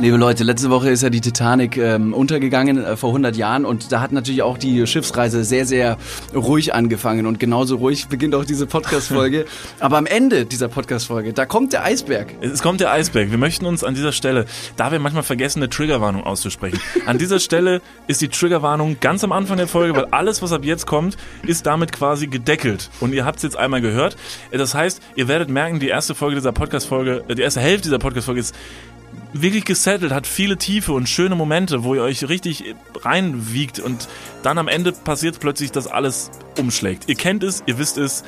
Liebe Leute, letzte Woche ist ja die Titanic ähm, untergegangen äh, vor 100 Jahren und da hat natürlich auch die Schiffsreise sehr, sehr ruhig angefangen und genauso ruhig beginnt auch diese Podcast-Folge. Aber am Ende dieser Podcast-Folge, da kommt der Eisberg. Es kommt der Eisberg. Wir möchten uns an dieser Stelle, da wir manchmal vergessen, eine Triggerwarnung auszusprechen, an dieser Stelle ist die Triggerwarnung ganz am Anfang der Folge, weil alles, was ab jetzt kommt, ist damit quasi gedeckelt. Und ihr habt es jetzt einmal gehört. Das heißt, ihr werdet merken, die erste Folge dieser Podcast-Folge, äh, die erste Hälfte dieser Podcast-Folge ist wirklich gesettelt, hat viele tiefe und schöne Momente, wo ihr euch richtig reinwiegt und dann am Ende passiert plötzlich, dass alles umschlägt. Ihr kennt es, ihr wisst es,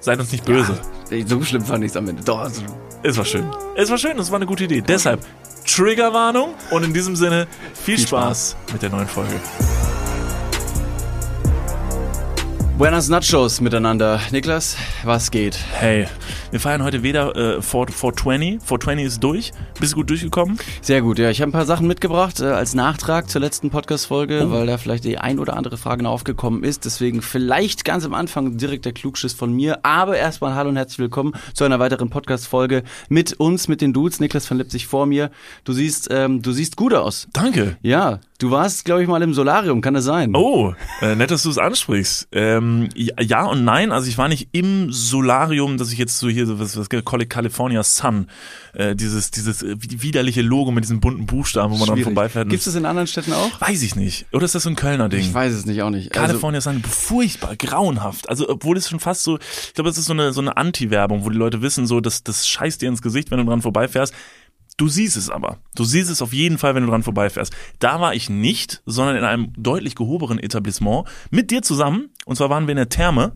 seid uns nicht böse. Ja, so schlimm fand ich es am Ende. Doch, also Es war schön. Es war schön, es war eine gute Idee. Deshalb Triggerwarnung und in diesem Sinne viel, Viel Spaß mit der neuen Folge. Buenas Nachos miteinander. Niklas, was geht? Hey, wir feiern heute weder äh, 4, 420. 420 ist durch. Bist du gut durchgekommen? Sehr gut, ja. Ich habe ein paar Sachen mitgebracht äh, als Nachtrag zur letzten Podcast-Folge, Oh. weil da vielleicht die ein oder andere Frage noch aufgekommen ist. Deswegen vielleicht ganz am Anfang direkt der Klugschiss von mir. Aber erstmal hallo und herzlich willkommen zu einer weiteren Podcast-Folge mit uns, mit den Dudes. Niklas von Lipzig vor mir. Du siehst, ähm, du siehst gut aus. Danke. Ja, du warst, glaube ich, mal im Solarium, kann das sein? Oh, äh, nett, dass du es ansprichst. Ähm, ja und nein, also ich war nicht im Solarium, dass ich jetzt so hier so was, was California Sun, äh, dieses dieses äh, widerliche Logo mit diesen bunten Buchstaben, wo man dran vorbeifährt. Gibt es das in anderen Städten auch? Weiß ich nicht. Oder ist das so ein Kölner Ding? Ich weiß es nicht, auch nicht. Also, California Sun, furchtbar, grauenhaft. Also, obwohl es schon fast so, ich glaube, es ist so eine, so eine Anti-Werbung, wo die Leute wissen, so, das, das scheißt dir ins Gesicht, wenn du dran vorbeifährst. Du siehst es aber. Du siehst es auf jeden Fall, wenn du dran vorbeifährst. Da war ich nicht, sondern in einem deutlich gehobenen Etablissement mit dir zusammen. Und zwar waren wir in der Therme.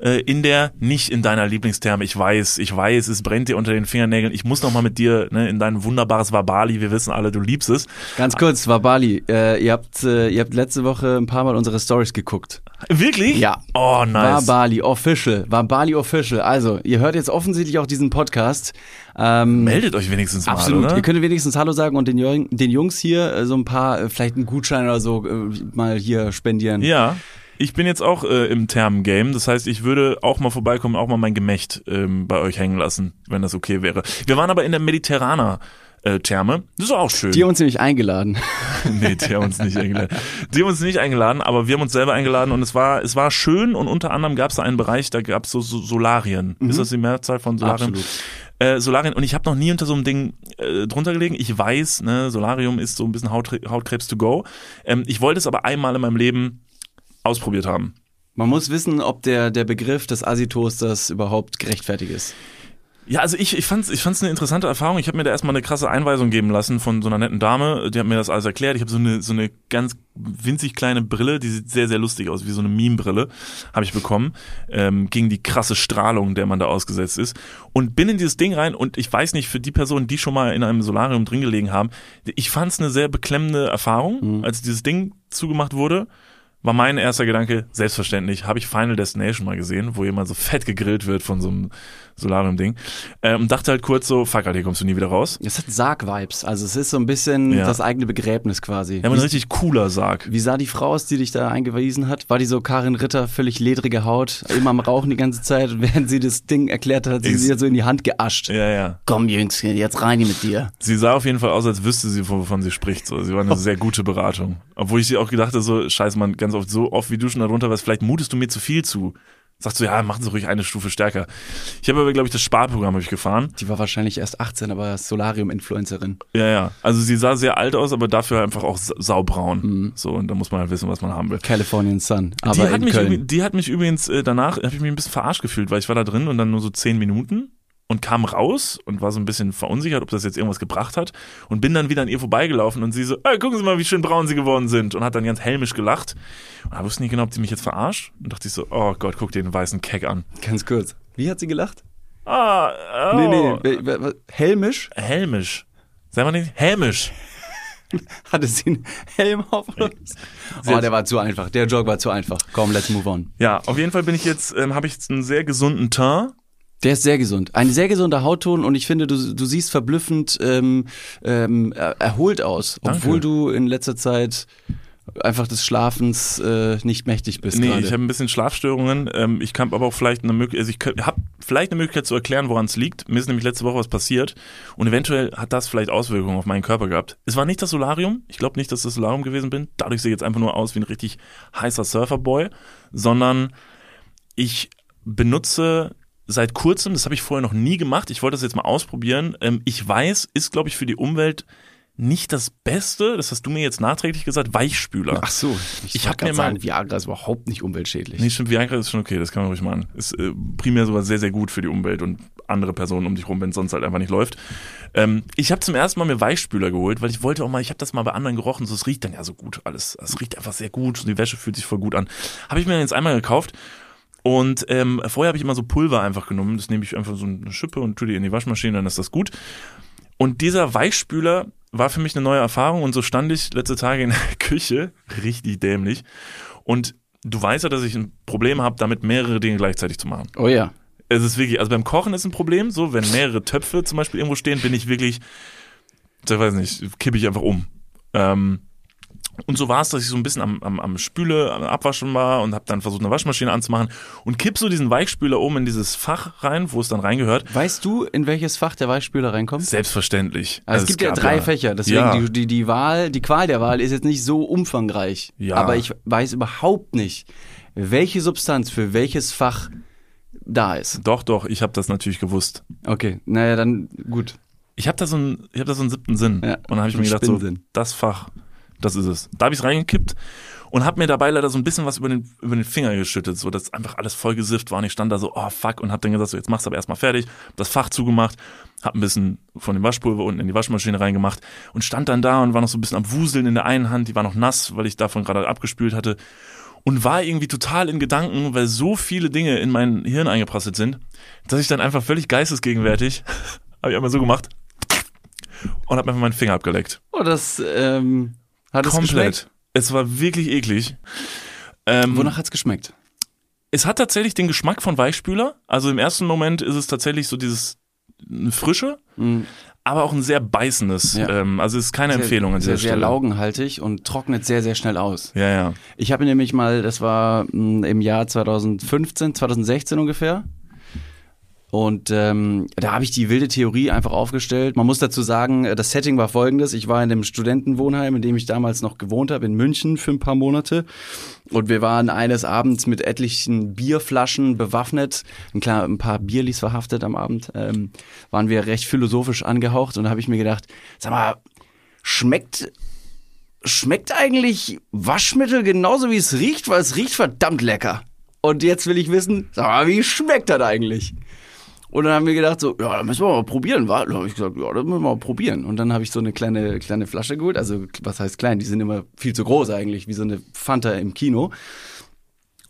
Äh, In der, nicht in deiner Lieblingstherme. Ich weiß, ich weiß, es brennt dir unter den Fingernägeln. Ich muss noch mal mit dir ne, in dein wunderbares Wabali. Wir wissen alle, du liebst es. Ganz kurz, war Bali. Äh, ihr, habt, äh, ihr habt letzte Woche ein paar Mal unsere Stories geguckt. Wirklich? Ja. Oh, nice. Bali Official. War Bali Official. Also, ihr hört jetzt offensichtlich auch diesen Podcast. Ähm, Meldet euch wenigstens mal, Absolut. oder? Ihr könnt wenigstens Hallo sagen und den, Jung- den Jungs hier äh, so ein paar, äh, vielleicht einen Gutschein oder so äh, mal hier spendieren. Ja. Ich bin jetzt auch äh, im Thermen-Game, das heißt, ich würde auch mal vorbeikommen, auch mal mein Gemächt ähm, bei euch hängen lassen, wenn das okay wäre. Wir waren aber in der Mediterraner äh, Therme, das ist auch schön. Die haben uns nämlich eingeladen. nee, die haben uns nicht eingeladen. Die haben uns nicht eingeladen, aber wir haben uns selber eingeladen und es war es war schön und unter anderem gab es da einen Bereich, da gab es so, so Solarien. Ist das die Mehrzahl von Solarien? Absolut. Äh, Solarien und ich habe noch nie unter so einem Ding äh, drunter gelegen. Ich weiß, ne, Solarium ist so ein bisschen Haut, Hautkrebs to go. Ähm, ich wollte es aber einmal in meinem Leben ausprobiert haben. Man muss wissen, ob der, der Begriff des Assi-Toasters überhaupt gerechtfertigt ist. Ja, also ich, ich fand's ich fand's eine interessante Erfahrung. Ich habe mir da erstmal eine krasse Einweisung geben lassen von so einer netten Dame. Die hat mir das alles erklärt. Ich habe so eine, so eine ganz winzig kleine Brille, die sieht sehr, sehr lustig aus, wie so eine Meme-Brille, habe ich bekommen, ähm, gegen die krasse Strahlung, der man da ausgesetzt ist. Und bin in dieses Ding rein und ich weiß nicht, für die Personen, die schon mal in einem Solarium drin gelegen haben, ich fand's eine sehr beklemmende Erfahrung, als dieses Ding zugemacht wurde. War mein erster Gedanke, selbstverständlich, habe ich Final Destination mal gesehen, wo jemand so fett gegrillt wird von so einem Solarium-Ding. Ähm, und dachte halt kurz so, fuck, Alter, hier kommst du nie wieder raus. Es hat Sarg-Vibes. Also es ist so ein bisschen Ja. das eigene Begräbnis quasi. Ja, aber ein richtig cooler Sarg. wie sah die Frau aus, die dich da eingewiesen hat? War die so Karin Ritter, völlig ledrige Haut, immer am Rauchen die ganze Zeit? Und während sie das Ding erklärt hat, hat sie Ich- sie so in die Hand geascht. Ja, ja. Komm, Jüngschen, jetzt rein mit dir. Sie sah auf jeden Fall aus, als wüsste sie, wovon sie spricht. So. Sie war eine sehr gute Beratung. Obwohl ich sie auch gedacht habe, so, scheiße, man, ganz oft, so oft wie du schon darunter warst, vielleicht mutest du mir zu viel zu. Sagst du, ja, machen Sie ruhig eine Stufe stärker. Ich habe aber, glaube ich, das Sparprogramm habe ich gefahren. Die war wahrscheinlich erst 18, aber Solarium-Influencerin. Ja, ja. Also sie sah sehr alt aus, aber dafür einfach auch sa- saubraun. So, und da muss man halt wissen, was man haben will. Californian Sun. Aber die, hat mich, die hat mich übrigens äh, danach, habe ich mich ein bisschen verarscht gefühlt, weil ich war da drin und dann nur so zehn Minuten und kam raus und war so ein bisschen verunsichert, ob das jetzt irgendwas gebracht hat und bin dann wieder an ihr vorbeigelaufen und sie so, hey, gucken Sie mal, wie schön braun Sie geworden sind und hat dann ganz helmisch gelacht und da wusste nicht genau, ob sie mich jetzt verarscht und dachte ich so, oh Gott, guck dir den weißen Keck an. Ganz kurz. Wie hat sie gelacht? Ah, oh. Nee, nee. we- we- Helmisch? Helmisch. Sag mal nicht, hämisch. Hatte sie einen Helm auf? was? Oh, der war zu einfach. Der Joke war zu einfach. Komm, let's move on. Ja, auf jeden Fall bin ich jetzt, ähm, habe ich jetzt einen sehr gesunden Teint. Der ist sehr gesund. Ein sehr gesunder Hautton und ich finde, du, du siehst verblüffend ähm, ähm, er- erholt aus. Danke. Obwohl du in letzter Zeit einfach des Schlafens äh, nicht mächtig bist Nee, gerade. ich habe ein bisschen Schlafstörungen. Ähm, ich kann aber auch vielleicht eine Möglichkeit, also ich habe vielleicht eine Möglichkeit zu erklären, woran es liegt. Mir ist nämlich letzte Woche was passiert und eventuell hat das vielleicht Auswirkungen auf meinen Körper gehabt. Es war nicht das Solarium. Ich glaube nicht, dass das Solarium gewesen bin. Dadurch sehe ich jetzt einfach nur aus wie ein richtig heißer Surferboy, sondern ich benutze seit kurzem, das habe ich vorher noch nie gemacht, ich wollte das jetzt mal ausprobieren. Ähm, ich weiß, ist glaube ich für die Umwelt nicht das Beste, das hast du mir jetzt nachträglich gesagt, Weichspüler. Ach so, ich, Ich wollte hab grad mir mal- sagen, Viagra ist überhaupt nicht umweltschädlich. Nee, stimmt, Viagra ist schon okay, das kann man ruhig machen. Ist äh, primär sogar sehr, sehr gut für die Umwelt und andere Personen um dich rum, wenn es sonst halt einfach nicht läuft. Ähm, ich habe zum ersten Mal mir Weichspüler geholt, weil ich wollte auch mal, ich habe das mal bei anderen gerochen, so es riecht dann ja so gut alles. Es riecht einfach sehr gut und die Wäsche fühlt sich voll gut an. Habe ich mir jetzt einmal gekauft und ähm, vorher habe ich immer so Pulver einfach genommen. Das nehme ich einfach so eine Schippe und tue die in die Waschmaschine, dann ist das gut. Und dieser Weichspüler war für mich eine neue Erfahrung und so stand ich letzte Tage in der Küche, richtig dämlich. Und du weißt ja, dass ich ein Problem habe, damit mehrere Dinge gleichzeitig zu machen. Oh ja. Es ist wirklich, also beim Kochen ist ein Problem, so, wenn mehrere Töpfe zum Beispiel irgendwo stehen, bin ich wirklich, ich weiß nicht, kippe ich einfach um. Ähm, und so war es, dass ich so ein bisschen am, am, am Spüle, am Abwaschen war und habe dann versucht, eine Waschmaschine anzumachen und kipp so diesen Weichspüler oben in dieses Fach rein, wo es dann reingehört. Weißt du, in welches Fach der Weichspüler reinkommt? Selbstverständlich. Also es gibt ja drei Fächer, deswegen Ja. die, die, die Wahl, die Qual der Wahl ist jetzt nicht so umfangreich. Ja. Aber ich weiß überhaupt nicht, welche Substanz für welches Fach da ist. Doch, doch, ich habe das natürlich gewusst. Okay, naja, dann gut. Ich habe da so einen, ich habe da so einen siebten Sinn. Ja, und dann habe ich mir gedacht, so, das Fach, das ist es. Da habe ich es reingekippt und habe mir dabei leider so ein bisschen was über den, über den Finger geschüttet, so dass einfach alles voll gesifft war und ich stand da so, oh fuck, und habe dann gesagt, so jetzt mach's aber erstmal fertig, hab das Fach zugemacht, habe ein bisschen von dem Waschpulver unten in die Waschmaschine reingemacht und stand dann da und war noch so ein bisschen am Wuseln in der einen Hand, die war noch nass, weil ich davon gerade abgespült hatte und war irgendwie total in Gedanken, weil so viele Dinge in mein Hirn eingeprasselt sind, dass ich dann einfach völlig geistesgegenwärtig, habe ich einmal so gemacht und habe einfach meinen Finger abgeleckt. Oh, das ähm, hat es geschmeckt. Komplett. Es war wirklich eklig. Ähm, Wonach hat's geschmeckt? es hat tatsächlich den Geschmack von Weichspüler. Also im ersten Moment ist es tatsächlich so dieses eine Frische, Mm, aber auch ein sehr beißendes. Ja. Ähm, also es ist keine Empfehlung an sehr, sehr Stelle. laugenhaltig und trocknet sehr, sehr schnell aus. Ja, ja. Ich habe nämlich mal, das war mh, im Jahr 2015, 2016 ungefähr. Und ähm, da habe ich die wilde Theorie einfach aufgestellt. Man muss dazu sagen, äh, das Setting war folgendes. Ich war in dem Studentenwohnheim, in dem ich damals noch gewohnt habe, in München für ein paar Monate. Und wir waren eines Abends mit etlichen Bierflaschen bewaffnet. Ein, klar, ein paar Bierlis verhaftet am Abend. Ähm, waren wir recht philosophisch angehaucht. Und da habe ich mir gedacht, sag mal, schmeckt schmeckt eigentlich Waschmittel genauso wie es riecht, weil es riecht verdammt lecker. Und jetzt will ich wissen, sag mal, wie schmeckt das eigentlich? Und dann haben wir gedacht so, ja, da müssen wir mal probieren, wa? Dann habe ich gesagt, ja, das müssen wir mal probieren. Und dann habe ich so eine kleine kleine Flasche geholt, also was heißt klein, die sind immer viel zu groß eigentlich, wie so eine Fanta im Kino.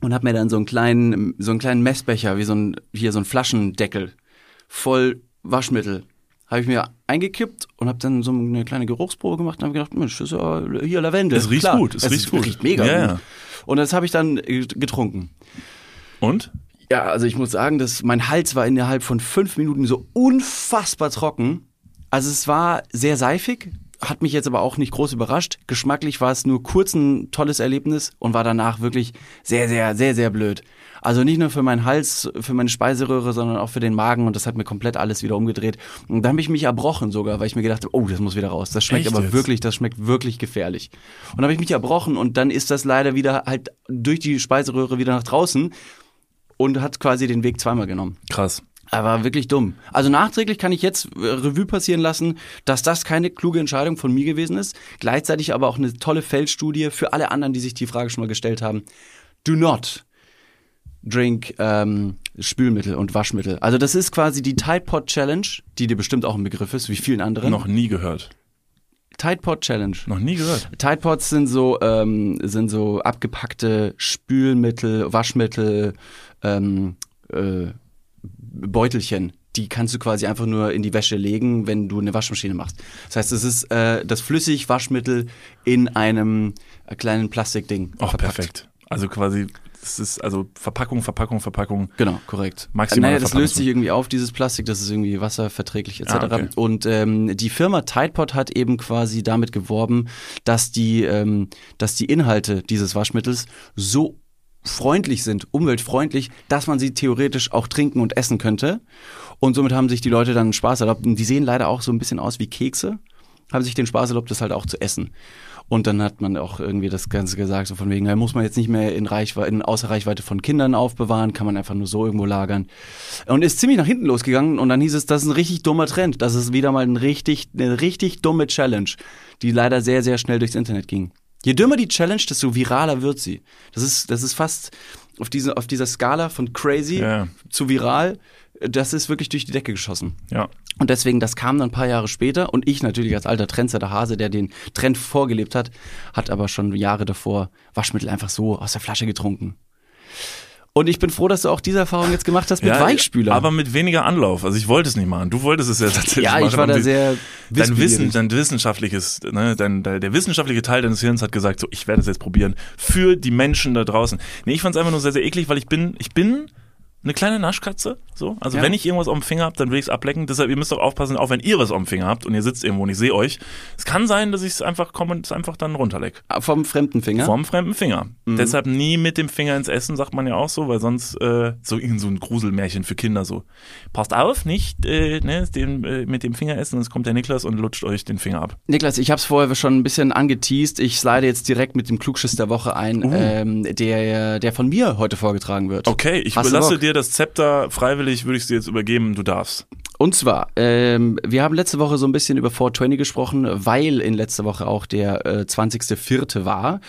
Und habe mir dann so einen kleinen so einen kleinen Messbecher, wie so ein hier so ein Flaschendeckel voll Waschmittel habe ich mir eingekippt und habe dann so eine kleine Geruchsprobe gemacht und habe gedacht, Mensch, das ist ja hier Lavendel. Es riecht Klar, gut, es riecht gut. riecht mega Ja, gut. ja. Und das habe ich dann äh, getrunken. Und? Ja, also ich muss sagen, dass mein Hals war innerhalb von fünf Minuten so unfassbar trocken. Also es war sehr seifig, hat mich jetzt aber auch nicht groß überrascht. Geschmacklich war es nur kurz ein tolles Erlebnis und war danach wirklich sehr, sehr, sehr, sehr blöd. Also nicht nur für meinen Hals, für meine Speiseröhre, sondern auch für den Magen und das hat mir komplett alles wieder umgedreht. Und da habe ich mich erbrochen sogar, weil ich mir gedacht habe, oh, das muss wieder raus. Das schmeckt Echt aber jetzt? wirklich, das schmeckt wirklich gefährlich. Und dann habe ich mich erbrochen und dann ist das leider wieder halt durch die Speiseröhre wieder nach draußen und hat quasi den Weg zweimal genommen. Krass. Aber wirklich dumm. Also nachträglich kann ich jetzt äh, Revue passieren lassen, dass das keine kluge Entscheidung von mir gewesen ist. Gleichzeitig aber auch eine tolle Feldstudie für alle anderen, die sich die Frage schon mal gestellt haben. Do not drink ähm, Spülmittel und Waschmittel. Also das ist quasi die Tide Pod Challenge, die dir bestimmt auch ein Begriff ist, wie vielen anderen. Noch nie gehört. Tide Pod Challenge. Noch nie gehört. Tide Pods sind so ähm, sind so abgepackte Spülmittel, Waschmittel, ähm, äh, Beutelchen. Die kannst du quasi einfach nur in die Wäsche legen, wenn du eine Waschmaschine machst. Das heißt, es ist äh, das Flüssigwaschmittel in einem äh, kleinen Plastikding. Verpackt. perfekt. Also quasi, es ist also Verpackung, Verpackung, Verpackung. Genau, korrekt. Maximal naja, das löst sich irgendwie auf, dieses Plastik, das ist irgendwie wasserverträglich etc. Ah, okay. Und ähm, die Firma Tidepod hat eben quasi damit geworben, dass die, ähm, dass die Inhalte dieses Waschmittels so freundlich sind, umweltfreundlich, dass man sie theoretisch auch trinken und essen könnte. Und somit haben sich die Leute dann Spaß erlaubt. Und die sehen leider auch so ein bisschen aus wie Kekse, haben sich den Spaß erlaubt, das halt auch zu essen. Und dann hat man auch irgendwie das Ganze gesagt, so von wegen, muss man jetzt nicht mehr in Reichweite, in außer Reichweite von Kindern aufbewahren, kann man einfach nur so irgendwo lagern. Und ist ziemlich nach hinten losgegangen und dann hieß es, das ist ein richtig dummer Trend. Das ist wieder mal ein richtig, eine richtig dumme Challenge, die leider sehr, sehr schnell durchs Internet ging. Je dümmer die Challenge, desto viraler wird sie. Das ist, das ist fast auf, diese, auf dieser Skala von crazy Ja. zu viral, das ist wirklich durch die Decke geschossen. Ja. Und deswegen, das kam dann ein paar Jahre später und ich natürlich als alter Trendsetter Hase, der den Trend vorgelebt hat, hat aber schon Jahre davor Waschmittel einfach so aus der Flasche getrunken. Und ich bin froh, dass du auch diese Erfahrung jetzt gemacht hast mit ja, Weichspülern. Aber mit weniger Anlauf. Also ich wollte es nicht machen. Du wolltest es ja tatsächlich ja, machen. ich war da sehr Dein Wissen, dein wissenschaftliches, ne, dein, dein, der wissenschaftliche Teil deines Hirns hat gesagt, so, ich werde es jetzt probieren. Für die Menschen da draußen. Nee, ich fand es einfach nur sehr, sehr eklig, weil ich bin, ich bin eine kleine Naschkatze, so. Also Ja. wenn ich irgendwas auf dem Finger habe, dann will ich es ablecken. Deshalb, ihr müsst auch aufpassen, auch wenn ihr was auf dem Finger habt und ihr sitzt irgendwo und ich sehe euch. Es kann sein, dass ich es einfach komme und es einfach dann runterleck. Vom fremden Finger. Vom fremden Finger. Mhm. Deshalb nie mit dem Finger ins Essen, sagt man ja auch so, weil sonst äh, so irgend so ein Gruselmärchen für Kinder so. Passt auf, nicht äh, ne, den, äh, mit dem Finger essen, sonst kommt der Niklas und lutscht euch den Finger ab. Niklas, ich habe es vorher schon ein bisschen angeteased. Ich slide jetzt direkt mit dem Klugschiss der Woche ein, Uh. ähm, der, der von mir heute vorgetragen wird. Okay, ich Hast überlasse dir das Zepter freiwillig, würde ich es dir jetzt übergeben, du darfst. Und zwar, ähm, wir haben letzte Woche so ein bisschen über 420 gesprochen, weil in letzter Woche auch der äh, 20.04. war.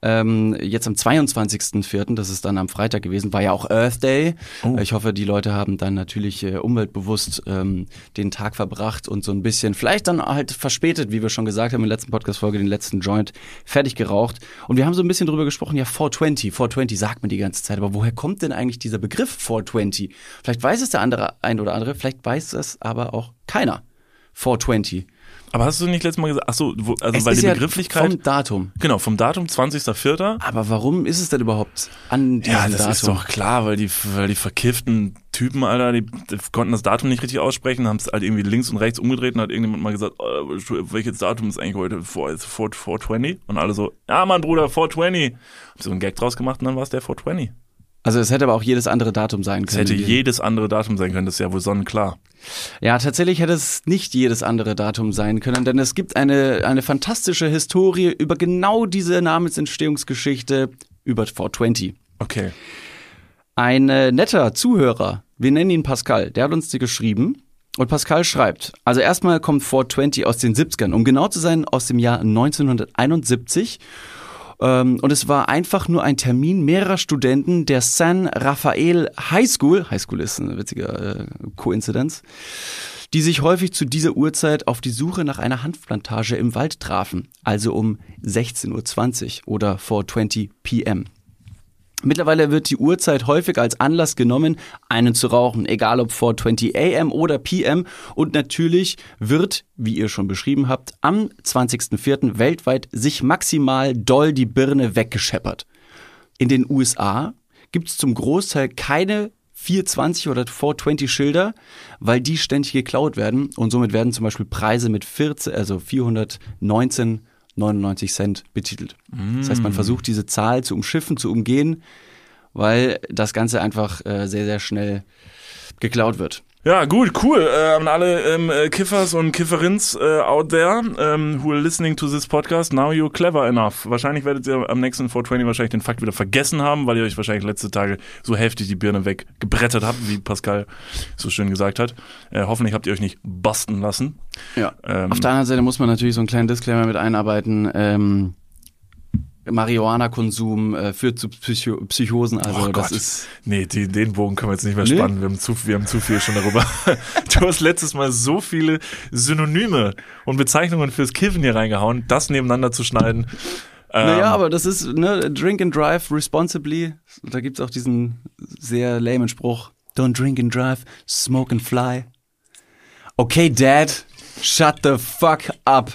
Ähm, jetzt am 22.04., das ist dann am Freitag gewesen, war ja auch Earth Day. Oh. Ich hoffe, die Leute haben dann natürlich äh, umweltbewusst ähm, den Tag verbracht und so ein bisschen, vielleicht dann halt verspätet, wie wir schon gesagt haben in der letzten Podcast-Folge, den letzten Joint fertig geraucht. Und wir haben so ein bisschen drüber gesprochen, ja 420, 420 sagt man die ganze Zeit, aber woher kommt denn eigentlich dieser Begriff 420? Vielleicht weiß es der andere ein oder andere, vielleicht weiß es aber auch keiner. 420. Aber hast du nicht letztes Mal gesagt, ach so, wo, also Es weil ist die ja Begrifflichkeit, vom Datum. genau, vom Datum 20.04. Aber warum ist es denn überhaupt an diesem Ja, das Datum? ist doch klar, weil die, weil die verkifften Typen, Alter, die, die konnten das Datum nicht richtig aussprechen, haben es halt irgendwie links und rechts umgedreht und hat irgendjemand mal gesagt, oh, welches Datum ist eigentlich heute? 4, 4, 420? Und alle so, ja, Mann, Bruder, 420. Haben so einen Gag draus gemacht und dann war es der 420. Also es hätte aber auch jedes andere Datum sein Es können. hätte jedes andere Datum sein können, das ist ja wohl sonnenklar. Ja, tatsächlich hätte es nicht jedes andere Datum sein können, denn es gibt eine, eine fantastische Historie über genau diese Namensentstehungsgeschichte über 420. Okay. Ein äh, netter Zuhörer, wir nennen ihn Pascal, der hat uns die geschrieben. Und Pascal schreibt, also erstmal kommt 420 aus den 70ern, um genau zu sein, aus dem Jahr 1971. Ähm, und es war einfach nur ein Termin mehrerer Studenten der San Rafael High School, High School ist eine witzige äh, Koinzidenz, die sich häufig zu dieser Uhrzeit auf die Suche nach einer Hanfplantage im Wald trafen, also um 16.20 Uhr oder 420 PM. Mittlerweile wird die Uhrzeit häufig als Anlass genommen, einen zu rauchen, egal ob 420 AM oder PM. Und natürlich wird, wie ihr schon beschrieben habt, am 20.04. weltweit sich maximal doll die Birne weggescheppert. In den USA gibt es zum Großteil keine 420 oder 420 Schilder, weil die ständig geklaut werden und somit werden zum Beispiel Preise mit 14, also 419 99 Cent betitelt. Das heißt, man versucht diese Zahl zu umschiffen, zu umgehen, weil das Ganze einfach äh, sehr, sehr schnell geklaut wird. Ja, gut, cool. Äh, an alle ähm, äh, Kiffers und Kifferins äh, out there ähm, who are listening to this podcast, now you're clever enough. Wahrscheinlich werdet ihr am nächsten 420 wahrscheinlich den Fakt wieder vergessen haben, weil ihr euch wahrscheinlich letzte Tage so heftig die Birne weggebrettert habt, wie Pascal so schön gesagt hat. Äh, hoffentlich habt ihr euch nicht basten lassen. Ja. Ähm, Auf der anderen Seite muss man natürlich so einen kleinen Disclaimer mit einarbeiten. Ähm, Marihuana-Konsum äh, führt zu Psycho Psychosen, also Oh das Gott. ist Nee, die, den Bogen können wir jetzt nicht mehr Nee? spannen. Wir haben, zu, wir haben zu viel schon darüber. du hast letztes Mal so viele Synonyme und Bezeichnungen fürs Kiffen hier reingehauen, das nebeneinander zu schneiden. Ähm, Naja, aber das ist, ne, drink and drive responsibly. Da gibt's auch diesen sehr lamen Spruch. Don't drink and drive, smoke and fly. Okay, Dad, shut the fuck up.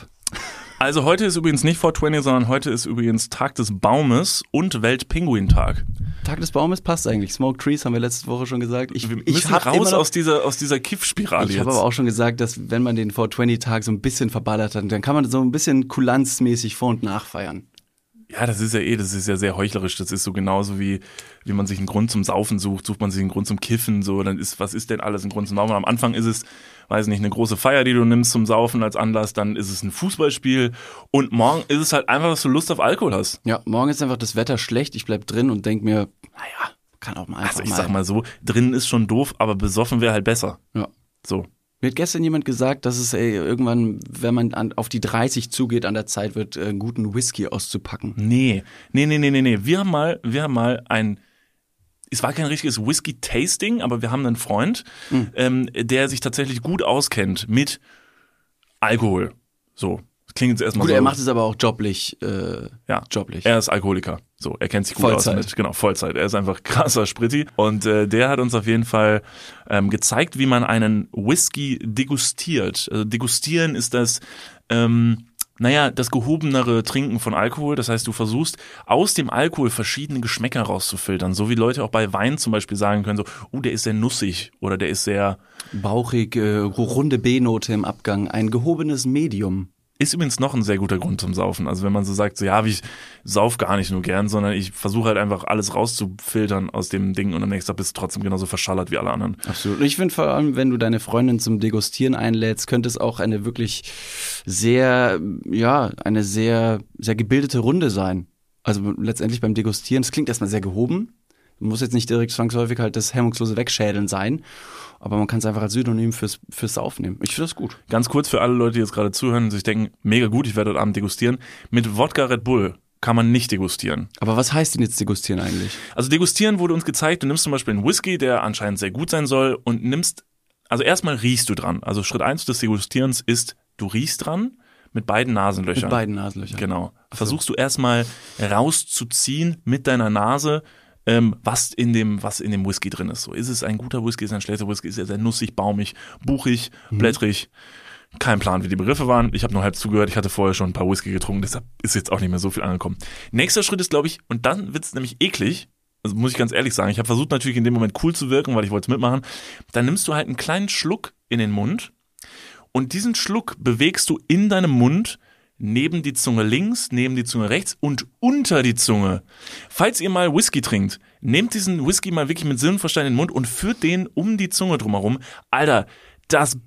Also heute ist übrigens nicht 420, sondern heute ist übrigens Tag des Baumes und Weltpinguintag. Tag des Baumes passt eigentlich. Smoke Trees haben wir letzte Woche schon gesagt. Ich, Wir ich raus noch- aus dieser, aus dieser Kiffspirale Ich habe aber auch schon gesagt, dass wenn man den 420-Tag so ein bisschen verballert hat, dann kann man so ein bisschen kulanzmäßig vor- und nachfeiern. Ja, das ist ja eh, das ist ja sehr heuchlerisch. Das ist so genauso wie, wie man sich einen Grund zum Saufen sucht, sucht man sich einen Grund zum Kiffen, so, dann ist, was ist denn alles ein Grund zum Saufen? Am Anfang ist es, weiß nicht, eine große Feier, die du nimmst zum Saufen als Anlass, dann ist es ein Fußballspiel und morgen ist es halt einfach, dass du Lust auf Alkohol hast. Ja, morgen ist einfach das Wetter schlecht. Ich bleib drin und denk mir, naja, kann auch mal einfach Also ich mal. sag mal so, drinnen ist schon doof, aber besoffen wäre halt besser. Ja. So. Mir hat gestern jemand gesagt, dass es ey, irgendwann, wenn man an, auf die 30 zugeht, an der Zeit wird, äh, einen guten Whisky auszupacken. Nee, nee, nee, nee, nee, nee. Wir haben mal, wir haben mal ein, es war kein richtiges Whisky-Tasting, aber wir haben einen Freund, Hm. ähm, der sich tatsächlich gut auskennt mit Alkohol. So. Das klingt jetzt erstmal Gut, so. er macht es aber auch joblich. Äh, ja. joblich. Er ist Alkoholiker. So, er kennt sich gut Vollzeit. aus mit. Genau, Vollzeit. Er ist einfach krasser Spritti. Und äh, der hat uns auf jeden Fall ähm, gezeigt, wie man einen Whisky degustiert. Also degustieren ist das, ähm, naja, das gehobenere Trinken von Alkohol. Das heißt, du versuchst aus dem Alkohol verschiedene Geschmäcker rauszufiltern. So wie Leute auch bei Wein zum Beispiel sagen können, so, oh, der ist sehr nussig oder der ist sehr, Bauchig, äh, runde B-Note im Abgang, ein gehobenes Medium. Ist übrigens noch ein sehr guter Grund zum Saufen. Also wenn man so sagt, so ja, ich sauf gar nicht nur gern, sondern ich versuche halt einfach alles rauszufiltern aus dem Ding und am nächsten Tag bist du trotzdem genauso verschallert wie alle anderen. Absolut. Und ich finde vor allem, wenn du deine Freundin zum Degustieren einlädst, könnte es auch eine wirklich sehr, ja, eine sehr, sehr gebildete Runde sein. Also letztendlich beim Degustieren, es klingt erstmal sehr gehoben. Muss jetzt nicht direkt zwangsläufig halt das hemmungslose Wegschädeln sein, aber man kann es einfach als Synonym fürs, fürs Saufen nehmen. Ich finde das gut. Ganz kurz für alle Leute, die jetzt gerade zuhören und sich denken, mega gut, ich werde heute Abend degustieren. Mit Wodka Red Bull kann man nicht degustieren. Aber was heißt denn jetzt Degustieren eigentlich? Also degustieren wurde uns gezeigt, du nimmst zum Beispiel einen Whisky, der anscheinend sehr gut sein soll und nimmst, also erstmal riechst du dran. Also Schritt eins des Degustierens ist, du riechst dran mit beiden Nasenlöchern. Mit beiden Nasenlöchern. Genau. Versuchst du erstmal rauszuziehen mit deiner Nase, ähm, was in dem, was in dem Whisky drin ist. So, ist es ein guter Whisky, ist es ein schlechter Whisky, ist er sehr nussig, baumig, buchig, blättrig. Kein Plan, wie die Begriffe waren. Ich habe nur halb zugehört. Ich hatte vorher schon ein paar Whisky getrunken, deshalb ist jetzt auch nicht mehr so viel angekommen. Nächster Schritt ist, glaube ich, und dann wird's nämlich eklig. Also muss ich ganz ehrlich sagen. Ich habe versucht natürlich in dem Moment cool zu wirken, weil ich wollte es mitmachen. Dann nimmst du halt einen kleinen Schluck in den Mund und diesen Schluck bewegst du in deinem Mund neben die Zunge links, neben die Zunge rechts und unter die Zunge. Falls ihr mal Whisky trinkt, nehmt diesen Whisky mal wirklich mit Sinn und Verstand in den Mund und führt den um die Zunge drumherum. Alter, das,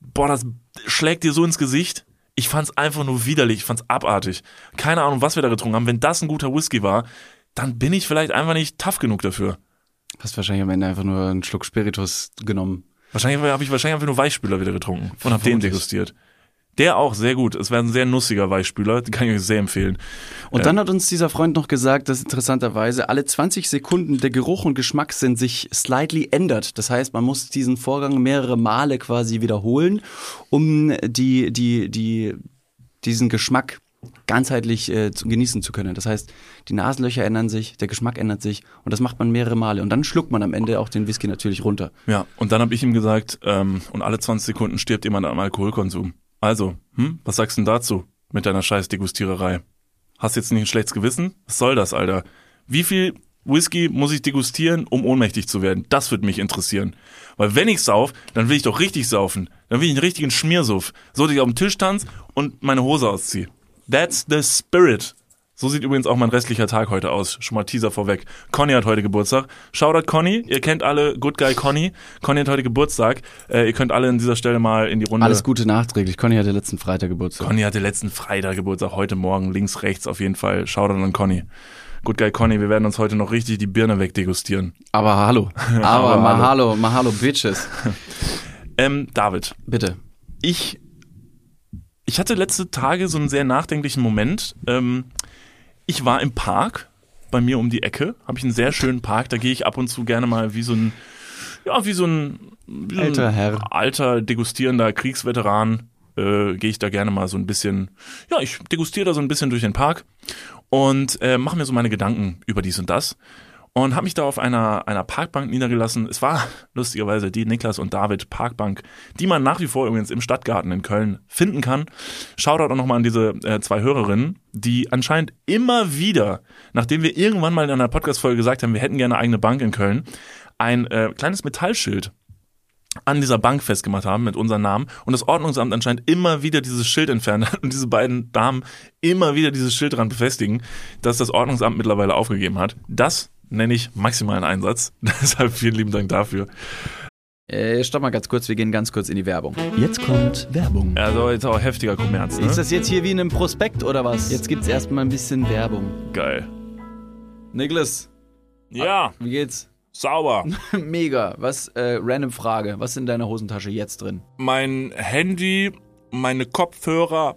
boah, das schlägt dir so ins Gesicht. Ich fand's einfach nur widerlich, ich fand's abartig. Keine Ahnung, was wir da getrunken haben. Wenn das ein guter Whisky war, dann bin ich vielleicht einfach nicht tough genug dafür. Hast wahrscheinlich am Ende einfach nur einen Schluck Spiritus genommen. Wahrscheinlich habe ich wahrscheinlich einfach nur Weichspüler wieder getrunken und habe den degustiert. Der auch sehr gut. Es wäre ein sehr nussiger Weichspüler, den kann ich euch sehr empfehlen. Und dann hat uns dieser Freund noch gesagt, dass interessanterweise alle 20 Sekunden der Geruch und Geschmackssinn sich slightly ändert. Das heißt, man muss diesen Vorgang mehrere Male quasi wiederholen, um die, die, die, diesen Geschmack ganzheitlich äh, zu, genießen zu können. Das heißt, die Nasenlöcher ändern sich, der Geschmack ändert sich und das macht man mehrere Male. Und dann schluckt man am Ende auch den Whisky natürlich runter. Ja, und dann habe ich ihm gesagt, ähm, und alle 20 Sekunden stirbt jemand am Alkoholkonsum. Also, hm, was sagst du denn dazu mit deiner scheiß Degustiererei? Hast jetzt nicht ein schlechtes Gewissen? Was soll das, Alter? Wie viel Whisky muss ich degustieren, um ohnmächtig zu werden? Das würde mich interessieren. Weil wenn ich sauf, dann will ich doch richtig saufen. Dann will ich einen richtigen Schmiersuff. So, dass ich auf dem Tisch tanze und meine Hose ausziehe. That's the spirit. So sieht übrigens auch mein restlicher Tag heute aus. Schon mal Teaser vorweg. Conny hat heute Geburtstag. Shoutout Conny. Ihr kennt alle Good Guy Conny. Conny hat heute Geburtstag. Äh, ihr könnt alle an dieser Stelle mal in die Runde. Alles Gute nachträglich. Conny hatte letzten Freitag Geburtstag. Conny hatte letzten Freitag Geburtstag. Heute Morgen links, rechts auf jeden Fall. Shoutout an Conny. Good Guy Conny, wir werden uns heute noch richtig die Birne wegdegustieren. Aber hallo. Aber, Aber Mahalo, Mahalo, Bitches. Ähm, David, Bitte. ich, ich hatte letzte Tage so einen sehr nachdenklichen Moment. Ähm, ich war im Park, bei mir um die Ecke, habe ich einen sehr schönen Park, da gehe ich ab und zu gerne mal wie so ein, ja, wie so ein, wie so Alter ein Herr. alter, degustierender Kriegsveteran, äh, gehe ich da gerne mal so ein bisschen, ja, ich degustiere da so ein bisschen durch den Park und äh, mache mir so meine Gedanken über dies und das. Und habe mich da auf einer, einer Parkbank niedergelassen. Es war lustigerweise die Niklas und David Parkbank, die man nach wie vor übrigens im Stadtgarten in Köln finden kann. Shoutout auch nochmal an diese äh, zwei Hörerinnen, die anscheinend immer wieder, nachdem wir irgendwann mal in einer Podcast-Folge gesagt haben, wir hätten gerne eine eigene Bank in Köln, ein äh, kleines Metallschild an dieser Bank festgemacht haben mit unserem Namen und das Ordnungsamt anscheinend immer wieder dieses Schild entfernt hat und diese beiden Damen immer wieder dieses Schild dran befestigen, dass das Ordnungsamt mittlerweile aufgegeben hat. Das nenne ich maximalen Einsatz. Deshalb vielen lieben Dank dafür. Äh, stopp mal ganz kurz, wir gehen ganz kurz in die Werbung. Jetzt kommt Werbung. Also jetzt auch heftiger Kommerz. Ne? Ist das jetzt hier wie in einem Prospekt oder was? Jetzt gibt's erstmal ein bisschen Werbung. geil? Niklas, Ja, wie geht's? sauber. Mega. Was, äh, random Frage. Was ist in deiner Hosentasche jetzt drin? Mein Handy, meine Kopfhörer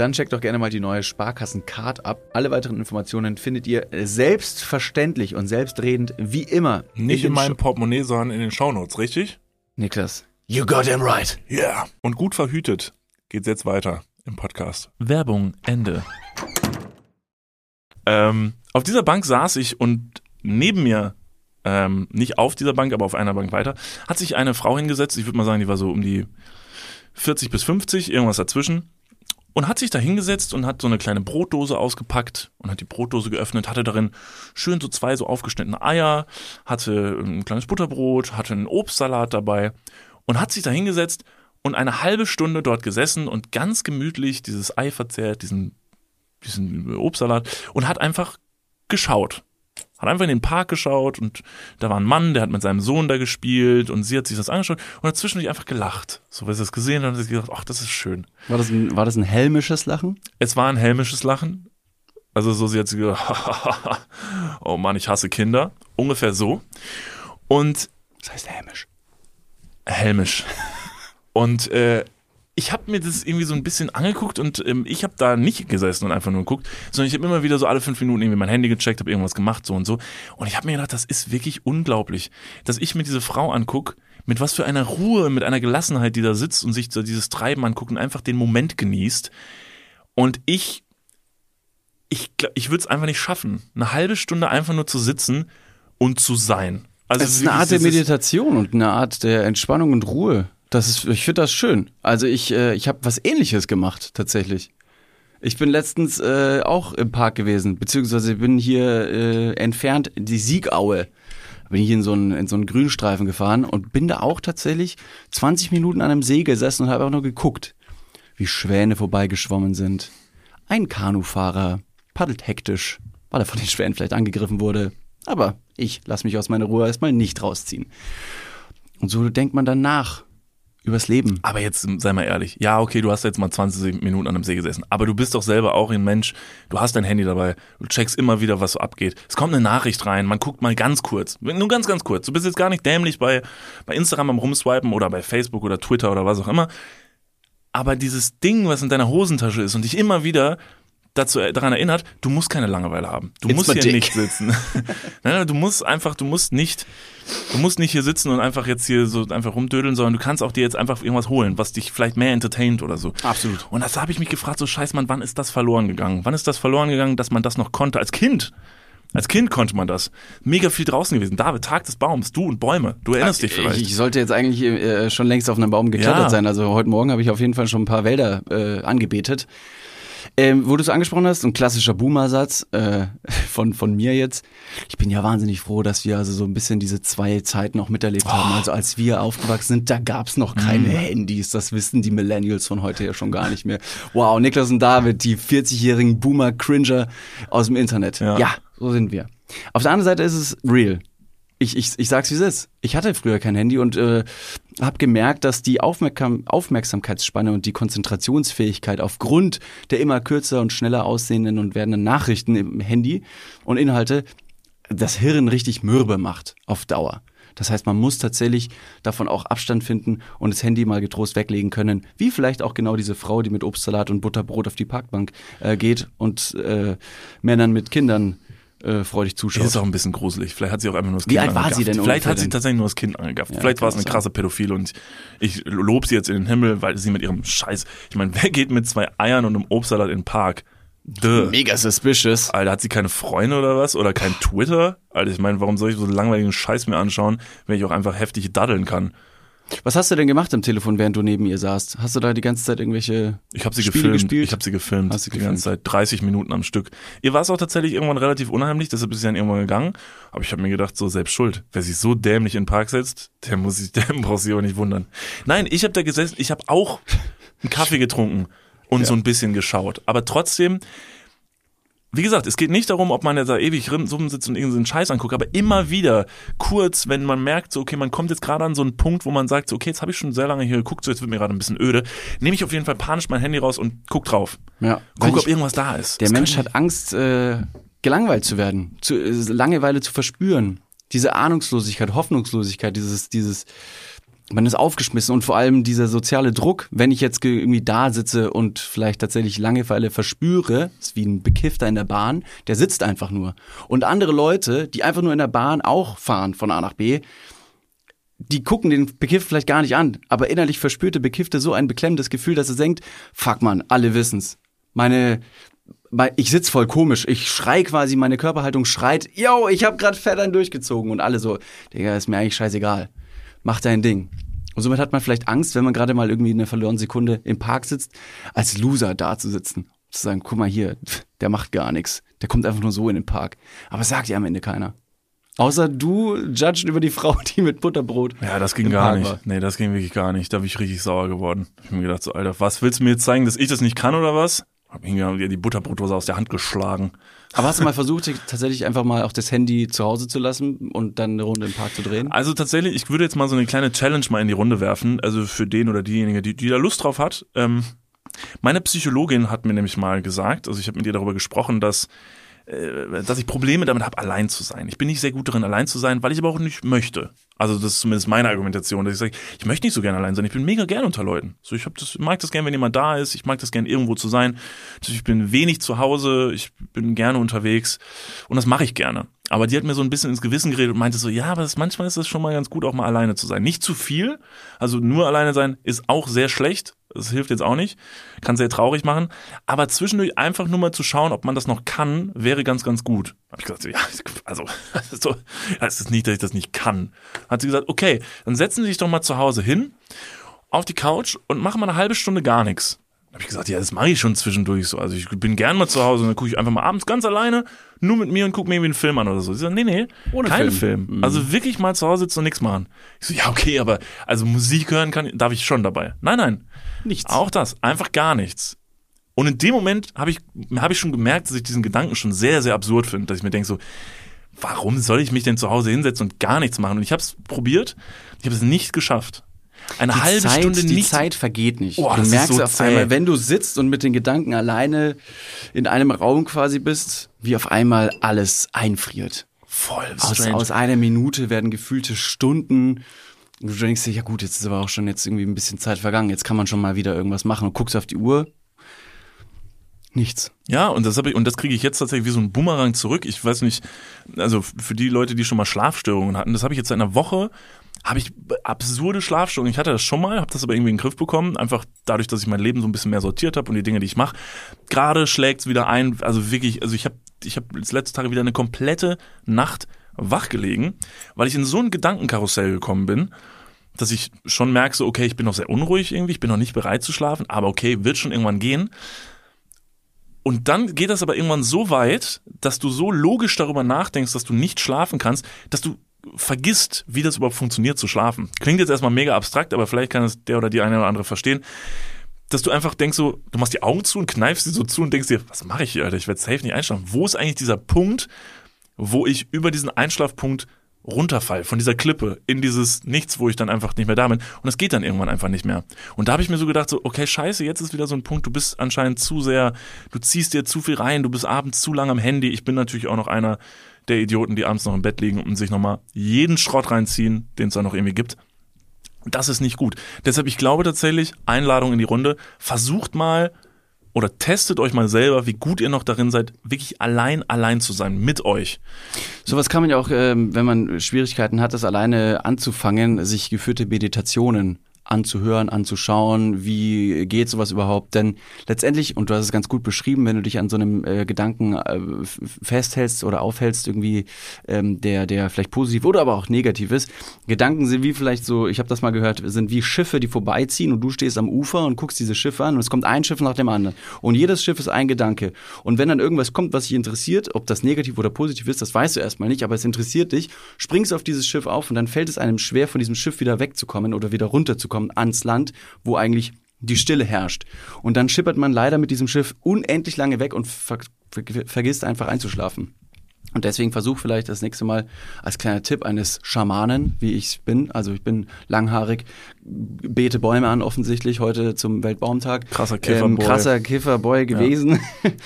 dann checkt doch gerne mal die neue Sparkassen-Card ab. Alle weiteren Informationen findet ihr selbstverständlich und selbstredend wie immer. Nicht in den meinem Sh- Portemonnaie, sondern in den Shownotes, richtig? Niklas. You got him right. Ja. Yeah. Und gut verhütet geht's jetzt weiter im Podcast. Werbung, Ende. Ähm, auf dieser Bank saß ich und neben mir, ähm, nicht auf dieser Bank, aber auf einer Bank weiter, hat sich eine Frau hingesetzt. Ich würde mal sagen, die war so um die 40 bis 50, irgendwas dazwischen. Und hat sich da hingesetzt und hat so eine kleine Brotdose ausgepackt und hat die Brotdose geöffnet, hatte darin schön so zwei so aufgeschnittene Eier, hatte ein kleines Butterbrot, hatte einen Obstsalat dabei und hat sich da hingesetzt und eine halbe Stunde dort gesessen und ganz gemütlich dieses Ei verzehrt, diesen, diesen Obstsalat und hat einfach geschaut. Hat einfach in den Park geschaut und da war ein Mann, der hat mit seinem Sohn da gespielt und sie hat sich das angeschaut und hat zwischendurch einfach gelacht. So, weil sie das gesehen hat, hat sie gedacht, ach, das ist schön. War das ein, war das ein helmisches Lachen? Es war ein helmisches Lachen. Also so, sie hat sich gedacht, oh Mann, ich hasse Kinder. Ungefähr so. Und Das heißt hämisch. Helmisch. Und äh, ich habe mir das irgendwie so ein bisschen angeguckt und ähm, ich habe da nicht gesessen und einfach nur geguckt, sondern ich habe immer wieder so alle fünf Minuten irgendwie mein Handy gecheckt, habe irgendwas gemacht, so und so. Und ich habe mir gedacht, das ist wirklich unglaublich, dass ich mir diese Frau anguck, mit was für einer Ruhe, mit einer Gelassenheit, die da sitzt und sich so dieses Treiben anguckt und einfach den Moment genießt. Und ich, ich, ich würde es einfach nicht schaffen, eine halbe Stunde einfach nur zu sitzen und zu sein. Also Es ist eine Art der Meditation und eine Art der Entspannung und Ruhe. Das ist, ich finde das schön. Also ich, äh, ich habe was Ähnliches gemacht tatsächlich. Ich bin letztens äh, auch im Park gewesen, beziehungsweise bin hier äh, entfernt die Siegaue. Bin ich in so einen in so einen Grünstreifen gefahren und bin da auch tatsächlich 20 Minuten an einem See gesessen und habe auch nur geguckt, wie Schwäne vorbeigeschwommen sind. Ein Kanufahrer paddelt hektisch, weil er von den Schwänen vielleicht angegriffen wurde. Aber ich lasse mich aus meiner Ruhe erstmal nicht rausziehen. Und so denkt man dann nach Übers Leben. Aber jetzt sei mal ehrlich. Ja, okay, du hast jetzt mal 20 Minuten an einem See gesessen. Aber du bist doch selber auch ein Mensch. Du hast dein Handy dabei. Du checkst immer wieder, was so abgeht. Es kommt eine Nachricht rein. Man guckt mal ganz kurz. Nur ganz, ganz kurz. Du bist jetzt gar nicht dämlich bei, bei Instagram am Rumswipen oder bei Facebook oder Twitter oder was auch immer. Aber dieses Ding, was in deiner Hosentasche ist und dich immer wieder dazu äh, daran erinnert, du musst keine Langeweile haben. Du It's musst hier dick. nicht sitzen. nein, nein, du musst einfach, du musst nicht, du musst nicht hier sitzen und einfach jetzt hier so einfach rumdödeln, sondern du kannst auch dir jetzt einfach irgendwas holen, was dich vielleicht mehr entertaint oder so. Absolut. Und das habe ich mich gefragt, so scheiß Mann, wann ist das verloren gegangen? Wann ist das verloren gegangen, dass man das noch konnte als Kind? Als Kind konnte man das. Mega viel draußen gewesen. David, Tag des Baums, du und Bäume. Du erinnerst dich vielleicht. Ich, ich sollte jetzt eigentlich äh, schon längst auf einem Baum geklettert Ja. sein. Also heute Morgen habe ich auf jeden Fall schon ein paar Wälder äh, angebetet. Ähm, wo du es angesprochen hast, ein klassischer Boomer-Satz äh, von, von mir jetzt. Ich bin ja wahnsinnig froh, dass wir also so ein bisschen diese zwei Zeiten auch miterlebt haben. Also als wir aufgewachsen sind, da gab's noch keine Handys. Das wissen die Millennials von heute ja schon gar nicht mehr. Wow, Niklas und David, die 40-jährigen Boomer-Cringer aus dem Internet. Ja. ja, so sind wir. Auf der anderen Seite ist es real. Ich, ich, ich sag's wie es ist. Ich hatte früher kein Handy und äh, habe gemerkt, dass die Aufmerksam Aufmerksamkeitsspanne und die Konzentrationsfähigkeit aufgrund der immer kürzer und schneller aussehenden und werdenden Nachrichten im Handy und Inhalte das Hirn richtig mürbe macht auf Dauer. Das heißt, man muss tatsächlich davon auch Abstand finden und das Handy mal getrost weglegen können. Wie vielleicht auch genau diese Frau, die mit Obstsalat und Butterbrot auf die Parkbank äh, geht und äh, Männern mit Kindern äh, freudig zuschaut. Das ist auch ein bisschen gruselig. Vielleicht hat sie auch einfach nur das Wie Kind alt war angegafft. sie denn Vielleicht hat sie denn? tatsächlich nur das Kind angegafft. Ja, Vielleicht war es eine sein. krasse Pädophile und ich lob sie jetzt in den Himmel, weil sie mit ihrem Scheiß. Ich meine, wer geht mit zwei Eiern und einem Obstsalat in den Park? Duh. Mega suspicious. Alter, hat sie keine Freunde oder was? Oder kein Twitter? Alter, ich meine, warum soll ich so langweiligen Scheiß mir anschauen, wenn ich auch einfach heftig daddeln kann? Was hast du denn gemacht am Telefon, während du neben ihr saßt? Hast du da die ganze Zeit irgendwelche Ich habe sie Spiele gefilmt. gespielt? Ich habe sie gefilmt. Hast du die gefilmt? ganze Zeit 30 Minuten am Stück. Ihr war es auch tatsächlich irgendwann relativ unheimlich, deshalb ist sie dann irgendwann gegangen. Aber ich habe mir gedacht, so selbst schuld. Wer sich so dämlich in den Park setzt, der muss sich, der braucht sich aber nicht wundern. Nein, ich habe da gesessen, ich habe auch einen Kaffee getrunken und so ein bisschen geschaut. Aber trotzdem, wie gesagt, es geht nicht darum, ob man jetzt da ewig sitzt und irgendeinen Scheiß anguckt, aber immer wieder kurz, wenn man merkt, so, okay, man kommt jetzt gerade an so einen Punkt, wo man sagt, so, okay, jetzt habe ich schon sehr lange hier geguckt, so jetzt wird mir gerade ein bisschen öde, nehme ich auf jeden Fall panisch mein Handy raus und guck drauf. Ja, Guck, ob ich, irgendwas da ist. der Das Mensch hat Angst, äh, gelangweilt zu werden, zu, äh, Langeweile zu verspüren. Diese Ahnungslosigkeit, Hoffnungslosigkeit, dieses, dieses, man ist aufgeschmissen und vor allem dieser soziale Druck, wenn ich jetzt ge- irgendwie da sitze und vielleicht tatsächlich Langeweile verspüre, ist wie ein Bekiffter in der Bahn, der sitzt einfach nur. Und andere Leute, die einfach nur in der Bahn auch fahren von A nach B, die gucken den Bekiff vielleicht gar nicht an, aber innerlich verspürt der Bekiffte so ein beklemmendes Gefühl, dass er denkt, fuck man, alle wissen's. Meine, mei- ich sitz voll komisch, ich schrei quasi, meine Körperhaltung schreit, yo, ich hab grad einen durchgezogen und alle so, Digga, ist mir eigentlich scheißegal. Mach dein Ding. Und somit hat man vielleicht Angst, wenn man gerade mal irgendwie in einer verlorenen Sekunde im Park sitzt, als Loser da zu sitzen. Zu sagen, guck mal hier, der macht gar nichts. Der kommt einfach nur so in den Park. Aber sagt ja am Ende keiner. Außer du judged über die Frau, die mit Butterbrot. Ja, das ging gar Park nicht. war. Nee, das ging wirklich gar nicht. Da bin ich richtig sauer geworden. Ich hab mir gedacht, so, Alter, was willst du mir jetzt zeigen, dass ich das nicht kann oder was? Hab mir die Butterbrotdose aus der Hand geschlagen. Aber hast du mal versucht, tatsächlich einfach mal auch das Handy zu Hause zu lassen und dann eine Runde im Park zu drehen? Also tatsächlich, ich würde jetzt mal so eine kleine Challenge mal in die Runde werfen. Also für den oder diejenige, die, die da Lust drauf hat. Ähm, meine Psychologin hat mir nämlich mal gesagt, also ich habe mit ihr darüber gesprochen, dass äh, dass ich Probleme damit habe, allein zu sein. Ich bin nicht sehr gut darin, allein zu sein, weil ich aber auch nicht möchte. Also das ist zumindest meine Argumentation, dass ich sage, ich möchte nicht so gerne allein sein. Ich bin mega gern unter Leuten. So ich hab das, mag das gern, wenn jemand da ist. Ich mag das gern, irgendwo zu sein. Also ich bin wenig zu Hause. Ich bin gerne unterwegs und das mache ich gerne. Aber die hat mir so ein bisschen ins Gewissen geredet und meinte so, ja, aber das, manchmal ist es schon mal ganz gut, auch mal alleine zu sein. Nicht zu viel. Also nur alleine sein ist auch sehr schlecht. Das hilft jetzt auch nicht. Kann sehr traurig machen. Aber zwischendurch einfach nur mal zu schauen, ob man das noch kann, wäre ganz, ganz gut. Hab ich gesagt, ja, also, das ist, so, das ist nicht, dass ich das nicht kann. Hat sie gesagt, okay, dann setzen Sie sich doch mal zu Hause hin, auf die Couch und machen mal eine halbe Stunde gar nichts. Habe ich gesagt, ja, das mache ich schon zwischendurch so. Also ich bin gern mal zu Hause und dann gucke ich einfach mal abends ganz alleine, nur mit mir und gucke mir irgendwie einen Film an oder so. Sie sagt, nee, nee, Ohne kein Film. Film. Also wirklich mal zu Hause sitzen und nichts machen. Ich so, ja, okay, aber also Musik hören kann, darf ich schon dabei. Nein, nein. Nichts. Auch das, einfach gar nichts. Und in dem Moment habe ich, hab ich schon gemerkt, dass ich diesen Gedanken schon sehr, sehr absurd finde, dass ich mir denke so, warum soll ich mich denn zu Hause hinsetzen und gar nichts machen? Und ich habe es probiert, ich habe es nicht geschafft. Eine die halbe Zeit, Stunde die nicht. Zeit vergeht nicht. Boah, du merkst so auf zäh. einmal, wenn du sitzt und mit den Gedanken alleine in einem Raum quasi bist, wie auf einmal alles einfriert. Voll Aus, aus einer Minute werden gefühlte Stunden. Und du denkst dir, ja gut, jetzt ist aber auch schon jetzt irgendwie ein bisschen Zeit vergangen. Jetzt kann man schon mal wieder irgendwas machen. Und guckst auf die Uhr. Nichts. Ja, und das habe ich und das kriege ich jetzt tatsächlich wie so ein Boomerang zurück. Ich weiß nicht, also für die Leute, die schon mal Schlafstörungen hatten, das habe ich jetzt seit einer Woche habe ich absurde Schlafstörungen. Ich hatte das schon mal, habe das aber irgendwie in den Griff bekommen, einfach dadurch, dass ich mein Leben so ein bisschen mehr sortiert habe und die Dinge, die ich mache. Gerade schlägt's wieder ein, also wirklich, also ich habe ich habe jetzt letzte Tage wieder eine komplette Nacht wach gelegen, weil ich in so ein Gedankenkarussell gekommen bin, dass ich schon merke, so, okay, ich bin noch sehr unruhig irgendwie, ich bin noch nicht bereit zu schlafen, aber okay, wird schon irgendwann gehen. Und dann geht das aber irgendwann so weit, dass du so logisch darüber nachdenkst, dass du nicht schlafen kannst, dass du vergisst, wie das überhaupt funktioniert zu schlafen. Klingt jetzt erstmal mega abstrakt, aber vielleicht kann es der oder die eine oder andere verstehen. Dass du einfach denkst so, du machst die Augen zu und kneifst sie so zu und denkst dir, was mache ich hier, Alter? Ich werde safe nicht einschlafen. Wo ist eigentlich dieser Punkt, wo ich über diesen Einschlafpunkt runterfall von dieser Klippe in dieses Nichts, wo ich dann einfach nicht mehr da bin. Und es geht dann irgendwann einfach nicht mehr. Und da habe ich mir so gedacht, so, okay, scheiße, jetzt ist wieder so ein Punkt, du bist anscheinend zu sehr, du ziehst dir zu viel rein, du bist abends zu lang am Handy. Ich bin natürlich auch noch einer der Idioten, die abends noch im Bett liegen und sich nochmal jeden Schrott reinziehen, den es da noch irgendwie gibt. Das ist nicht gut. Deshalb, ich glaube tatsächlich, Einladung in die Runde, versucht mal oder testet euch mal selber, wie gut ihr noch darin seid, wirklich allein, allein zu sein, mit euch. Sowas kann man ja auch, ähm, wenn man Schwierigkeiten hat, das alleine anzufangen, sich geführte Meditationen anzuhören, anzuschauen, wie geht sowas überhaupt? Denn letztendlich, und du hast es ganz gut beschrieben, wenn du dich an so einem äh, Gedanken äh, festhältst oder aufhältst, irgendwie, ähm, der, der vielleicht positiv oder aber auch negativ ist, Gedanken sind wie vielleicht so, ich habe das mal gehört, sind wie Schiffe, die vorbeiziehen und du stehst am Ufer und guckst diese Schiffe an und es kommt ein Schiff nach dem anderen. Und jedes Schiff ist ein Gedanke. Und wenn dann irgendwas kommt, was dich interessiert, ob das negativ oder positiv ist, das weißt du erstmal nicht, aber es interessiert dich, springst auf dieses Schiff auf und dann fällt es einem schwer, von diesem Schiff wieder wegzukommen oder wieder runterzukommen ans Land, wo eigentlich die Stille herrscht. Und dann schippert man leider mit diesem Schiff unendlich lange weg und ver ver vergisst einfach einzuschlafen. Und deswegen versuch vielleicht das nächste Mal als kleiner Tipp eines Schamanen, wie ich bin, also ich bin langhaarig, bete Bäume an offensichtlich heute zum Weltbaumtag. Krasser Kifferboy. Ähm, krasser Kifferboy gewesen.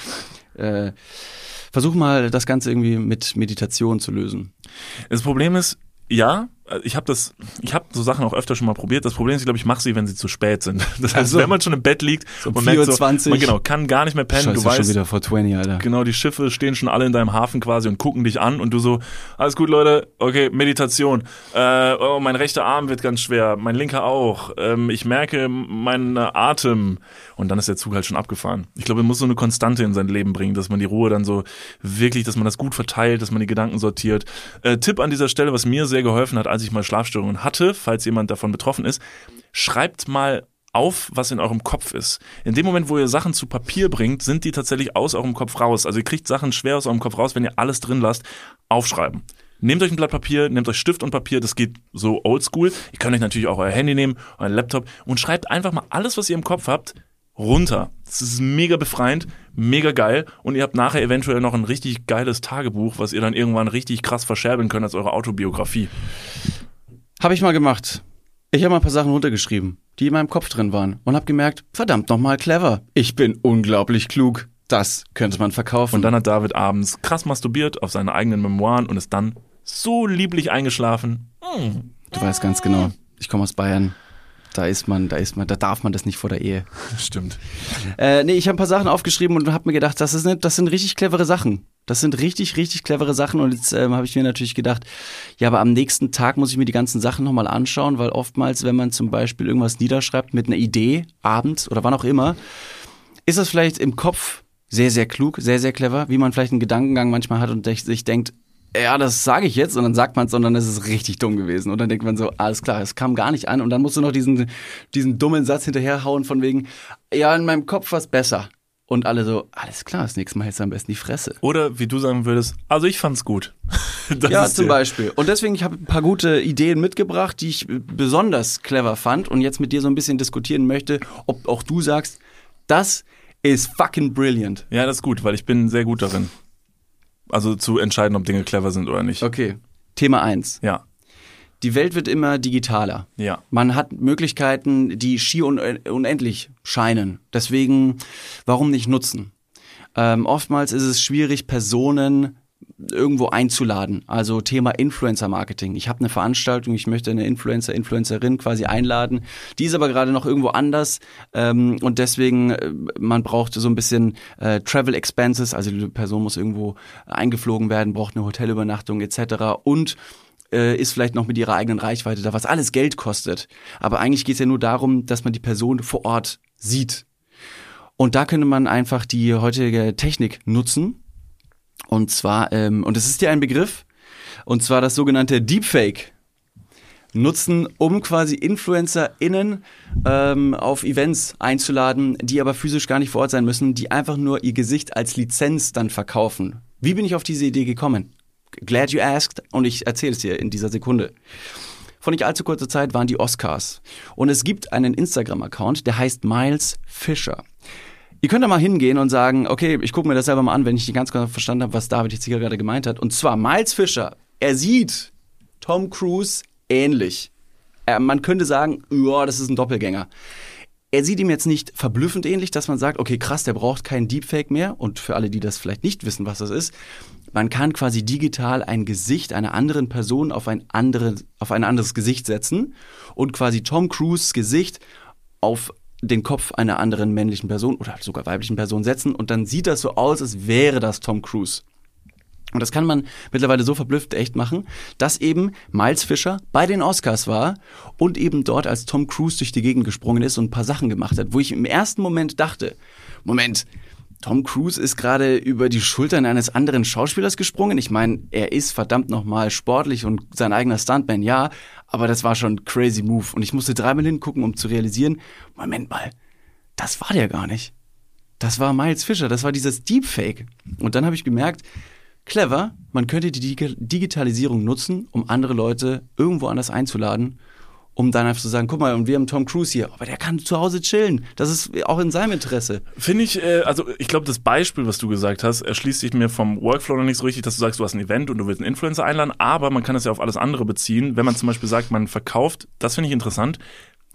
äh, versuch mal das Ganze irgendwie mit Meditation zu lösen. Das Problem ist, ja, ich habe das, ich habe so Sachen auch öfter schon mal probiert. Das Problem ist, ich glaube, ich mache sie, wenn sie zu spät sind. Das heißt, so. wenn man schon im Bett liegt um und merkt so, 4:20. man genau, kann gar nicht mehr pennen, Scheiße, du weißt, schon wieder vor 20, Alter. genau, die Schiffe stehen schon alle in deinem Hafen quasi und gucken dich an und du so, alles gut, Leute, okay, Meditation. Äh, oh, mein rechter Arm wird ganz schwer, mein linker auch. Ähm, ich merke meinen Atem und dann ist der Zug halt schon abgefahren. Ich glaube, man muss so eine Konstante in sein Leben bringen, dass man die Ruhe dann so wirklich, dass man das gut verteilt, dass man die Gedanken sortiert. Äh, Tipp an dieser Stelle, was mir sehr geholfen hat, als ich mal Schlafstörungen hatte, falls jemand davon betroffen ist, schreibt mal auf, was in eurem Kopf ist. In dem Moment, wo ihr Sachen zu Papier bringt, sind die tatsächlich aus eurem Kopf raus. Also ihr kriegt Sachen schwer aus eurem Kopf raus, wenn ihr alles drin lasst. Aufschreiben. Nehmt euch ein Blatt Papier, nehmt euch Stift und Papier, das geht so oldschool. Ihr könnt euch natürlich auch euer Handy nehmen, euren Laptop und schreibt einfach mal alles, was ihr im Kopf habt, runter. Das ist mega befreiend, mega geil und ihr habt nachher eventuell noch ein richtig geiles Tagebuch, was ihr dann irgendwann richtig krass verscherbeln könnt als eure Autobiografie. Habe ich mal gemacht. Ich habe mal ein paar Sachen runtergeschrieben, die in meinem Kopf drin waren und habe gemerkt, verdammt nochmal clever. Ich bin unglaublich klug. Das könnte man verkaufen. Und dann hat David abends krass masturbiert auf seine eigenen Memoiren und ist dann so lieblich eingeschlafen. Du weißt ganz genau, ich komme aus Bayern. Da ist man, da ist man, da darf man das nicht vor der Ehe. Stimmt. Äh, nee, ich habe ein paar Sachen aufgeschrieben und habe mir gedacht, das, ist ne, das sind richtig clevere Sachen. Das sind richtig, richtig clevere Sachen. Und jetzt ähm, habe ich mir natürlich gedacht, ja, aber am nächsten Tag muss ich mir die ganzen Sachen nochmal anschauen, weil oftmals, wenn man zum Beispiel irgendwas niederschreibt mit einer Idee, abends oder wann auch immer, ist das vielleicht im Kopf sehr, sehr klug, sehr, sehr clever, wie man vielleicht einen Gedankengang manchmal hat und sich denkt, ja, das sage ich jetzt und dann sagt man es, sondern es ist richtig dumm gewesen. Und dann denkt man so, alles klar, es kam gar nicht an. Und dann musst du noch diesen, diesen dummen Satz hinterherhauen von wegen, ja, in meinem Kopf war es besser. Und alle so, alles klar, das nächste Mal hältst du am besten die Fresse. Oder wie du sagen würdest, also ich fand's gut. Das ja, ist zum der- Beispiel. Und deswegen, ich habe ein paar gute Ideen mitgebracht, die ich besonders clever fand und jetzt mit dir so ein bisschen diskutieren möchte, ob auch du sagst, das ist fucking brilliant. Ja, das ist gut, weil ich bin sehr gut darin. Also zu entscheiden, ob Dinge clever sind oder nicht. Okay. Thema eins. Ja. die Welt wird immer digitaler. Ja. Man hat Möglichkeiten, die schier un unendlich scheinen. Deswegen, warum nicht nutzen? Ähm, oftmals ist es schwierig, Personen irgendwo einzuladen. Also Thema Influencer-Marketing. Ich habe eine Veranstaltung, ich möchte eine Influencer, Influencerin quasi einladen. Die ist aber gerade noch irgendwo anders ähm, und deswegen, äh, man braucht so ein bisschen äh, Travel Expenses, also die Person muss irgendwo eingeflogen werden, braucht eine Hotelübernachtung etc. und äh, ist vielleicht noch mit ihrer eigenen Reichweite da, was alles Geld kostet. Aber eigentlich geht es ja nur darum, dass man die Person vor Ort sieht. Und da könnte man einfach die heutige Technik nutzen und zwar, ähm, und es ist ja ein Begriff, und zwar das sogenannte Deepfake nutzen, um quasi InfluencerInnen ähm, auf Events einzuladen, die aber physisch gar nicht vor Ort sein müssen, die einfach nur ihr Gesicht als Lizenz dann verkaufen. Wie bin ich auf diese Idee gekommen? Glad you asked und ich erzähle es dir in dieser Sekunde. Vor nicht allzu kurzer Zeit waren die Oscars und es gibt einen Instagram-Account, der heißt Miles Fisher. Ihr könnt da mal hingehen und sagen, okay, ich gucke mir das selber mal an, wenn ich nicht ganz genau verstanden habe, was David hier gerade gemeint hat. Und zwar Miles Fischer, er sieht Tom Cruise ähnlich. Er, man könnte sagen, ja, das ist ein Doppelgänger. Er sieht ihm jetzt nicht verblüffend ähnlich, dass man sagt, okay, krass, der braucht keinen Deepfake mehr. Und für alle, die das vielleicht nicht wissen, was das ist, man kann quasi digital ein Gesicht einer anderen Person auf ein, andere, auf ein anderes Gesicht setzen und quasi Tom Cruise Gesicht auf den Kopf einer anderen männlichen Person oder sogar weiblichen Person setzen und dann sieht das so aus, als wäre das Tom Cruise. Und das kann man mittlerweile so verblüfft echt machen, dass eben Miles Fischer bei den Oscars war und eben dort als Tom Cruise durch die Gegend gesprungen ist und ein paar Sachen gemacht hat, wo ich im ersten Moment dachte, Moment, Tom Cruise ist gerade über die Schultern eines anderen Schauspielers gesprungen. Ich meine, er ist verdammt nochmal sportlich und sein eigener Stuntman, ja, aber das war schon crazy Move. Und ich musste dreimal hingucken, um zu realisieren, Moment mal, das war der gar nicht. Das war Miles Fisher, das war dieses Deepfake. Und dann habe ich gemerkt, clever, man könnte die Digitalisierung nutzen, um andere Leute irgendwo anders einzuladen um dann einfach zu sagen, guck mal, und wir haben Tom Cruise hier, aber der kann zu Hause chillen. Das ist auch in seinem Interesse. Finde ich, äh, also ich glaube, das Beispiel, was du gesagt hast, erschließt sich mir vom Workflow noch nicht so richtig, dass du sagst, du hast ein Event und du willst einen Influencer einladen, aber man kann es ja auf alles andere beziehen. Wenn man zum Beispiel sagt, man verkauft, das finde ich interessant,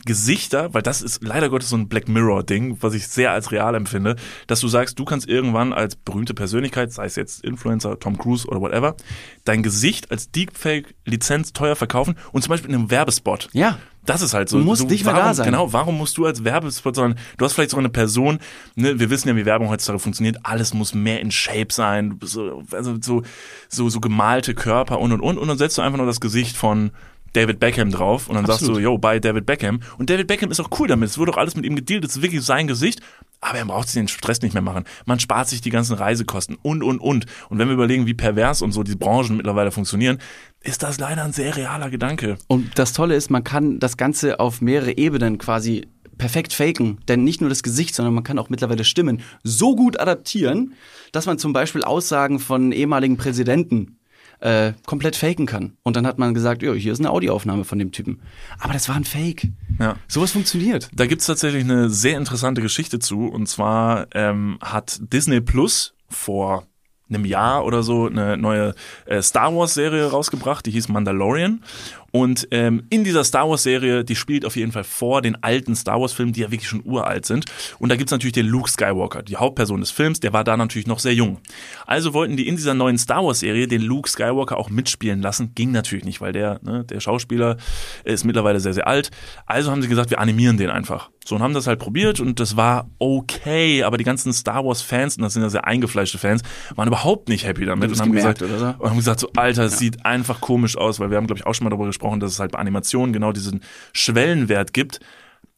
Gesichter, weil das ist leider Gottes so ein Black Mirror-Ding, was ich sehr als real empfinde, dass du sagst, du kannst irgendwann als berühmte Persönlichkeit, sei es jetzt Influencer, Tom Cruise oder whatever, dein Gesicht als Deepfake-Lizenz teuer verkaufen und zum Beispiel in einem Werbespot. Ja. Das ist halt so. Du musst so, nicht mehr warum, da sein. Genau, warum musst du als Werbespot sein? Du hast vielleicht so eine Person, ne, wir wissen ja, wie Werbung heutzutage funktioniert, alles muss mehr in Shape sein, so, also so, so, so gemalte Körper und und und und dann setzt du einfach nur das Gesicht von David Beckham drauf und dann Absolut. sagst du, yo, bei David Beckham. Und David Beckham ist auch cool damit. Es wurde auch alles mit ihm gedealt. Das ist wirklich sein Gesicht. Aber er braucht sich den Stress nicht mehr machen. Man spart sich die ganzen Reisekosten und, und, und. Und wenn wir überlegen, wie pervers und so die Branchen mittlerweile funktionieren, ist das leider ein sehr realer Gedanke. Und das Tolle ist, man kann das Ganze auf mehrere Ebenen quasi perfekt faken. Denn nicht nur das Gesicht, sondern man kann auch mittlerweile Stimmen so gut adaptieren, dass man zum Beispiel Aussagen von ehemaligen Präsidenten äh, komplett faken kann. Und dann hat man gesagt, ja, hier ist eine Audioaufnahme von dem Typen. Aber das war ein Fake. Ja. Sowas funktioniert. Da gibt's tatsächlich eine sehr interessante Geschichte zu. Und zwar ähm, hat Disney Plus vor einem Jahr oder so eine neue äh, Star Wars Serie rausgebracht, die hieß Mandalorian. Und ähm, in dieser Star Wars Serie, die spielt auf jeden Fall vor den alten Star Wars Filmen, die ja wirklich schon uralt sind. Und da gibt's natürlich den Luke Skywalker, die Hauptperson des Films, der war da natürlich noch sehr jung. Also wollten die in dieser neuen Star Wars Serie den Luke Skywalker auch mitspielen lassen. Ging natürlich nicht, weil der, ne, der Schauspieler ist mittlerweile sehr, sehr alt. Also haben sie gesagt, wir animieren den einfach. So und haben das halt probiert und das war okay, aber die ganzen Star Wars Fans, und das sind ja sehr eingefleischte Fans, waren überhaupt nicht happy damit und haben gemerkt, gesagt, oder so? und haben gesagt, so Alter, es sieht einfach komisch aus, weil wir haben, glaube ich, auch schon mal darüber gesprochen, dass es halt bei Animationen genau diesen Schwellenwert gibt,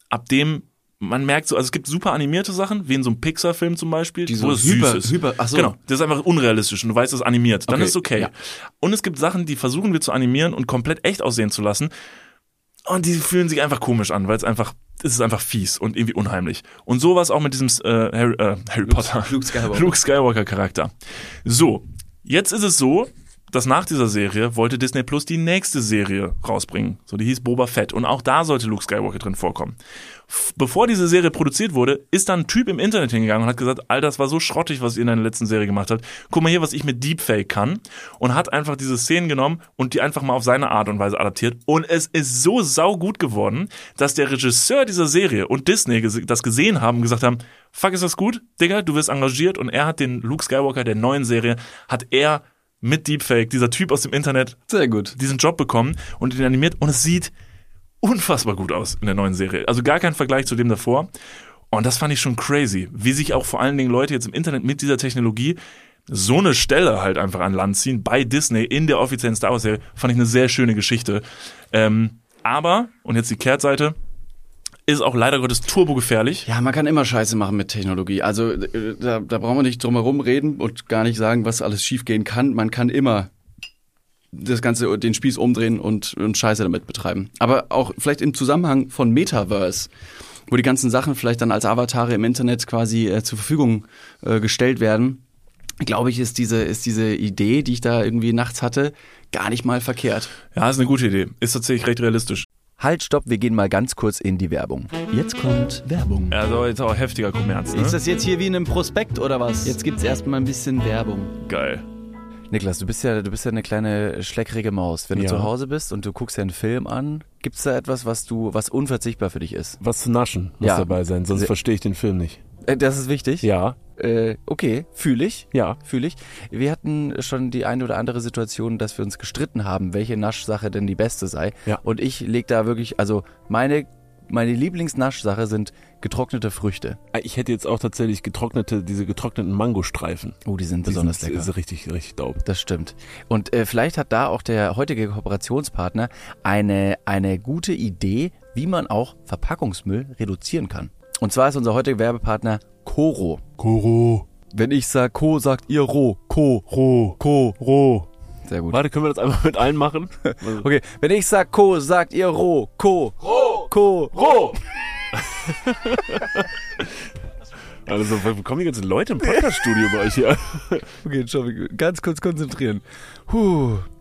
ab dem man merkt so, also es gibt super animierte Sachen, wie in so einem Pixar-Film zum Beispiel, Die so wo es hyper- süß ist. hyper- ach so. Genau, das ist einfach unrealistisch und du weißt, das ist animiert. Dann Okay, ist es okay. ja. Und es gibt Sachen, die versuchen wir zu animieren und komplett echt aussehen zu lassen. Und die fühlen sich einfach komisch an, weil es einfach, es ist einfach fies und irgendwie unheimlich. Und sowas auch mit diesem äh, Harry, äh, Harry Potter. Luke Skywalker. Luke Skywalker Charakter. So, jetzt ist es so, dass nach dieser Serie wollte Disney Plus die nächste Serie rausbringen. So, die hieß Boba Fett. Und auch da sollte Luke Skywalker drin vorkommen. Bevor diese Serie produziert wurde, ist dann ein Typ im Internet hingegangen und hat gesagt, Alter, das war so schrottig, was ihr in der letzten Serie gemacht habt. Guck mal hier, was ich mit Deepfake kann. Und hat einfach diese Szenen genommen und die einfach mal auf seine Art und Weise adaptiert. Und es ist so saugut geworden, dass der Regisseur dieser Serie und Disney das gesehen haben und gesagt haben, fuck, ist das gut? Digga, du wirst engagiert. Und er hat den Luke Skywalker der neuen Serie, hat er mit Deepfake, dieser Typ aus dem Internet, Sehr gut. diesen Job bekommen und ihn animiert und es sieht unfassbar gut aus in der neuen Serie. Also gar kein Vergleich zu dem davor. Und das fand ich schon crazy, wie sich auch vor allen Dingen Leute jetzt im Internet mit dieser Technologie so eine Stelle halt einfach an Land ziehen bei Disney in der offiziellen Star Wars Serie, fand ich eine sehr schöne Geschichte. Ähm, aber, und jetzt die Kehrtseite, ist auch leider Gottes turbogefährlich. Ja, man kann immer Scheiße machen mit Technologie. Also äh, da, da brauchen wir nicht drum herum reden und gar nicht sagen, was alles schiefgehen kann. Man kann immer das Ganze, den Spieß umdrehen und, und Scheiße damit betreiben. Aber auch vielleicht im Zusammenhang von Metaverse, wo die ganzen Sachen vielleicht dann als Avatare im Internet quasi äh, zur Verfügung äh, gestellt werden, glaube ich, ist diese, ist diese Idee, die ich da irgendwie nachts hatte, gar nicht mal verkehrt. Ja, ist eine gute Idee. Ist tatsächlich recht realistisch. Halt, stopp, wir gehen mal ganz kurz in die Werbung. Jetzt kommt Werbung. Also jetzt auch heftiger Kommerz, ne? Ist das jetzt hier wie in einem Prospekt oder was? Jetzt gibt's erstmal ein bisschen Werbung. Geil. Niklas, du bist ja, du bist ja eine kleine schleckrige Maus. Wenn du Ja. zu Hause bist und du guckst ja einen Film an, gibt's da etwas, was du, was unverzichtbar für dich ist? Was zu naschen muss Ja. dabei sein, sonst verstehe ich den Film nicht. Äh, das ist wichtig. Ja, Äh, okay, fühle ich. ja. Fühle ich. Wir hatten schon die eine oder andere Situation, dass wir uns gestritten haben, welche Naschsache denn die beste sei. Ja. Und ich leg da wirklich, also meine, meine Lieblingsnaschsache sind getrocknete Früchte. Ich hätte jetzt auch tatsächlich getrocknete, diese getrockneten Mangostreifen. Oh, die sind Die besonders sind, lecker. Ist richtig, richtig dope. Das stimmt. Und äh, vielleicht hat da auch der heutige Kooperationspartner eine, eine gute Idee, wie man auch Verpackungsmüll reduzieren kann. Und zwar ist unser heutiger Werbepartner Coro. Koro, Wenn ich sag Co, sagt ihr Ro. Co. Ro, Co. Ro. Sehr gut. Warte, können wir das einmal mit allen machen? Okay, wenn ich sag Co, sagt ihr Ro. Co. Ro. Co. Ro! Also, wo kommen die ganzen Leute im Podcast-Studio bei euch hier? Okay, Entschuldigung, ganz kurz konzentrieren. Puh.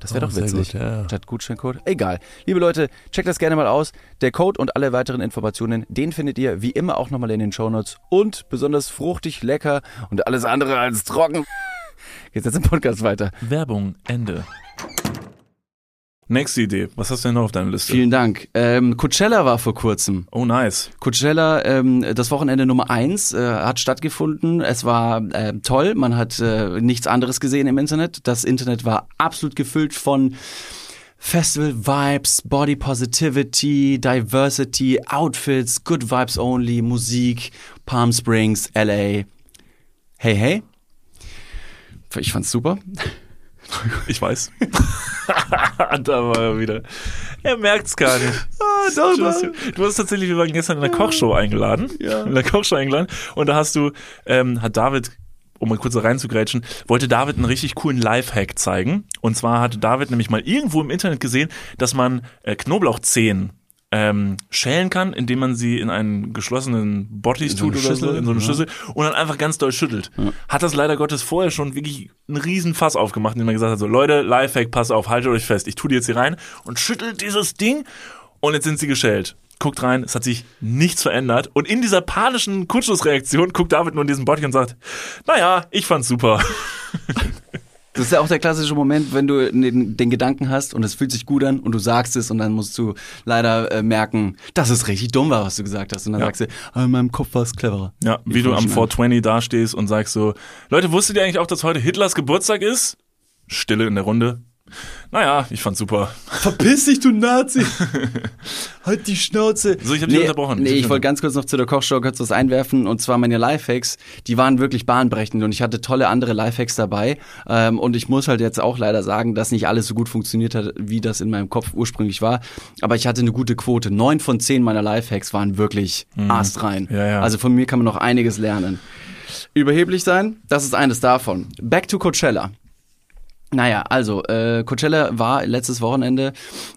Das wäre Oh, doch witzig. gut, ja. Statt Gutscheincode. Egal. Liebe Leute, checkt das gerne mal aus. Der Code und alle weiteren Informationen, den findet ihr wie immer auch nochmal in den Shownotes. Und besonders fruchtig, lecker und alles andere als trocken. Geht's jetzt im Podcast weiter. Werbung, Ende. Nächste Idee. Was hast du denn noch auf deiner Liste? Vielen Dank. Ähm, Coachella war vor kurzem. Oh, nice. Coachella, ähm, das Wochenende Nummer eins, äh, hat stattgefunden. Es war äh, toll. Man hat äh, nichts anderes gesehen im Internet. Das Internet war absolut gefüllt von Festival Vibes, Body Positivity, Diversity, Outfits, Good Vibes Only, Musik, Palm Springs, LA. Hey, hey. Ich fand's super. Ich weiß. da war er wieder. Er merkt's gar nicht. Ah, doch, Du hast, du hast tatsächlich, wir waren gestern in der Kochshow eingeladen. Ja. In der Kochshow eingeladen. Und da hast du, ähm, hat David, um mal kurz reinzugrätschen, wollte David einen richtig coolen Lifehack zeigen. Und zwar hatte David nämlich mal irgendwo im Internet gesehen, dass man äh, Knoblauchzehen ähm, schälen kann, indem man sie in einen geschlossenen so eine tut oder so, in so eine ja. Schüssel und dann einfach ganz doll schüttelt. Hat das leider Gottes vorher schon wirklich einen riesen Fass aufgemacht, indem man gesagt hat, so Leute, Lifehack, pass auf, haltet euch fest, ich tu die jetzt hier rein und schüttelt dieses Ding und jetzt sind sie geschält. Guckt rein, es hat sich nichts verändert und in dieser panischen Kurzschlussreaktion guckt David nur in diesen Bottis und sagt, naja, ich fand's super. Das ist ja auch der klassische Moment, wenn du den, den Gedanken hast und es fühlt sich gut an und du sagst es und dann musst du leider äh, merken, dass es richtig dumm war, was du gesagt hast. Und dann Ja. sagst du, ah, in meinem Kopf war es cleverer. Ja, Ich wie du am fand schon 420 dastehst und sagst so, Leute, wusstet ihr eigentlich auch, dass heute Hitlers Geburtstag ist? Stille in der Runde. Naja, ich fand's super. Verpiss dich, du Nazi! halt die Schnauze! So, ich hab dich unterbrochen. Nee, ich wollte ganz kurz noch zu der Kochshow kurz was einwerfen. Und zwar meine Lifehacks, die waren wirklich bahnbrechend. Und ich hatte tolle andere Lifehacks dabei. Ähm, und ich muss halt jetzt auch leider sagen, dass nicht alles so gut funktioniert hat, wie das in meinem Kopf ursprünglich war. Aber ich hatte eine gute Quote. Neun von zehn meiner Lifehacks waren wirklich astrein. Ja, ja. Also von mir kann man noch einiges lernen. Überheblich sein, das ist eines davon. Back to Coachella. Naja, also äh, Coachella war letztes Wochenende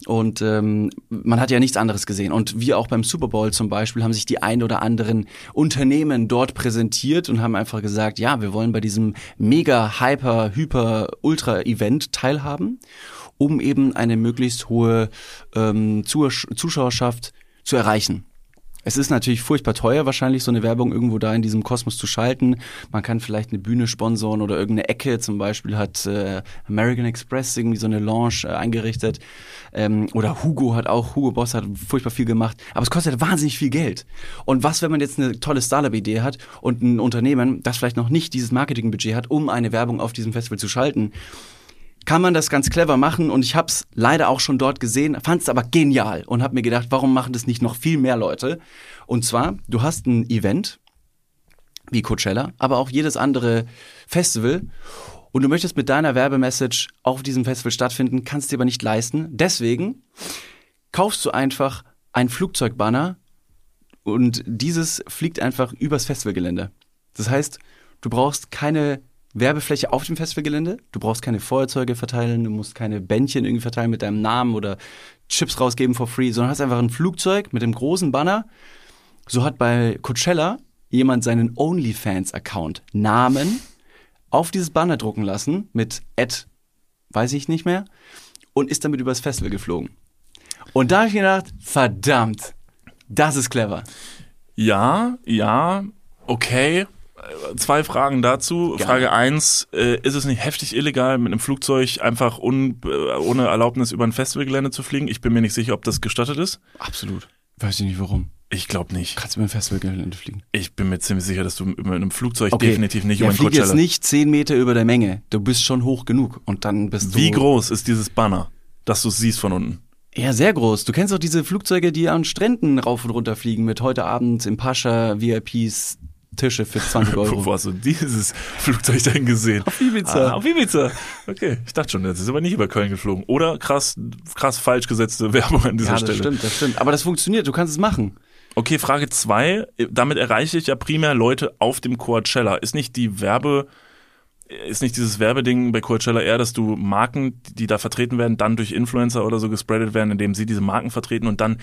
und ähm, man hat ja nichts anderes gesehen. Und wie auch beim Super Bowl zum Beispiel haben sich die ein oder anderen Unternehmen dort präsentiert und haben einfach gesagt, ja, wir wollen bei diesem mega, hyper, hyper, ultra Event teilhaben, um eben eine möglichst hohe ähm, Zusch- Zuschauerschaft zu erreichen. Es ist natürlich furchtbar teuer, wahrscheinlich so eine Werbung irgendwo da in diesem Kosmos zu schalten. Man kann vielleicht eine Bühne sponsoren oder irgendeine Ecke. Zum Beispiel hat äh, American Express irgendwie so eine Lounge äh, eingerichtet. Ähm, oder Hugo hat auch, Hugo Boss hat furchtbar viel gemacht. Aber es kostet wahnsinnig viel Geld. Und was, wenn man jetzt eine tolle Startup-Idee hat und ein Unternehmen, das vielleicht noch nicht dieses Marketingbudget hat, um eine Werbung auf diesem Festival zu schalten? Kann man das ganz clever machen und ich habe es leider auch schon dort gesehen, fand es aber genial und habe mir gedacht, warum machen das nicht noch viel mehr Leute? Und zwar, du hast ein Event wie Coachella, aber auch jedes andere Festival und du möchtest mit deiner Werbemessage auf diesem Festival stattfinden, kannst dir aber nicht leisten. Deswegen kaufst du einfach ein Flugzeugbanner und dieses fliegt einfach übers Festivalgelände. Das heißt, du brauchst keine Werbefläche auf dem Festivalgelände, du brauchst keine Feuerzeuge verteilen, du musst keine Bändchen irgendwie verteilen mit deinem Namen oder Chips rausgeben for free, sondern hast einfach ein Flugzeug mit dem großen Banner. So hat bei Coachella jemand seinen OnlyFans-Account Namen auf dieses Banner drucken lassen mit Ad, weiß ich nicht mehr, und ist damit übers Festival geflogen. Und da habe ich gedacht, verdammt, das ist clever. Ja, ja, okay. Zwei Fragen dazu. Gerne. Frage eins: äh, Ist es nicht heftig illegal, mit einem Flugzeug einfach un, äh, ohne Erlaubnis über ein Festivalgelände zu fliegen? Ich bin mir nicht sicher, ob das gestattet ist. Absolut. Weiß ich nicht warum. Ich glaube nicht. Kannst du über ein Festivalgelände fliegen? Ich bin mir ziemlich sicher, dass du mit einem Flugzeug Okay. definitiv nicht ja, über ein flieg Coachella. jetzt nicht zehn Meter über der Menge. Du bist schon hoch genug und dann bist Wie du. groß ist dieses Banner, dass du es siehst von unten? Ja, sehr groß. Du kennst doch diese Flugzeuge, die an Stränden rauf und runter fliegen mit heute Abend im Pascha VIPs Tische für 20 Wo, Euro. wo hast du dieses Flugzeug denn gesehen? Auf Ibiza. Ah, auf Ibiza. Okay, ich dachte schon, das ist aber nicht über Köln geflogen. Oder krass, krass falsch gesetzte Werbung an dieser ja, das Stelle. stimmt, das stimmt. Aber das funktioniert, du kannst es machen. Okay, Frage zwei. Damit erreiche ich ja primär Leute auf dem Coachella. Ist nicht die Werbe, ist nicht dieses Werbeding bei Coachella eher, dass du Marken, die da vertreten werden, dann durch Influencer oder so gespreadet werden, indem sie diese Marken vertreten und dann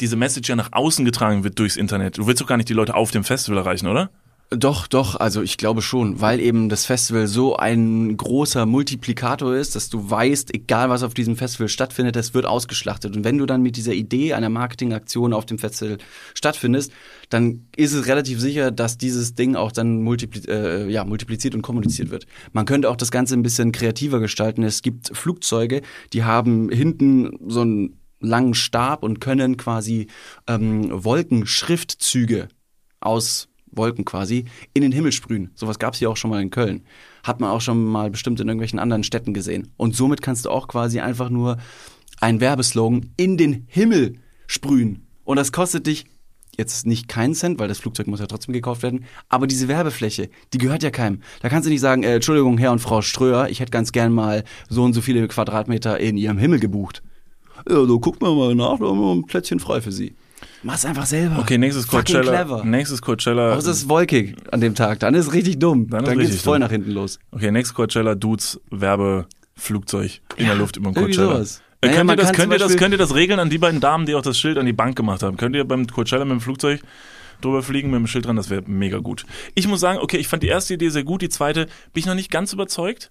diese Message ja nach außen getragen wird durchs Internet. Du willst doch gar nicht die Leute auf dem Festival erreichen, oder? Doch, doch, also ich glaube schon, weil eben das Festival so ein großer Multiplikator ist, dass du weißt, egal was auf diesem Festival stattfindet, das wird ausgeschlachtet. Und wenn du dann mit dieser Idee einer Marketingaktion auf dem Festival stattfindest, dann ist es relativ sicher, dass dieses Ding auch dann multipli äh, ja, multipliziert und kommuniziert wird. Man könnte auch das Ganze ein bisschen kreativer gestalten. Es gibt Flugzeuge, die haben hinten so einen langen Stab und können quasi ähm, Wolkenschriftzüge aus Wolken quasi in den Himmel sprühen. Sowas gab es hier auch schon mal in Köln. Hat man auch schon mal bestimmt in irgendwelchen anderen Städten gesehen. Und somit kannst du auch quasi einfach nur einen Werbeslogan in den Himmel sprühen. Und das kostet dich jetzt nicht keinen Cent, weil das Flugzeug muss ja trotzdem gekauft werden, aber diese Werbefläche, die gehört ja keinem. Da kannst du nicht sagen, äh, Entschuldigung, Herr und Frau Ströer, ich hätte ganz gern mal so und so viele Quadratmeter in Ihrem Himmel gebucht. Ja, so guckt man mal nach, da haben wir ein Plätzchen frei für Sie. Mach's einfach selber. Okay, nächstes Fucking Coachella. clever. Nächstes Coachella. Außer es ist wolkig an dem Tag, dann ist richtig dumm. Dann Dann, geht's richtig voll dumm. nach hinten los. Okay, nächstes Coachella, Dudes, Werbeflugzeug in der Luft über dem Coachella. sowas. Äh, Naja, könnt, ihr das, könnt, ihr das, könnt ihr das regeln an die beiden Damen, die auch das Schild an die Bank gemacht haben? Könnt ihr beim Coachella mit dem Flugzeug drüber fliegen mit dem Schild dran? Das wäre mega gut. Ich muss sagen, okay, ich fand die erste Idee sehr gut, die zweite bin ich noch nicht ganz überzeugt.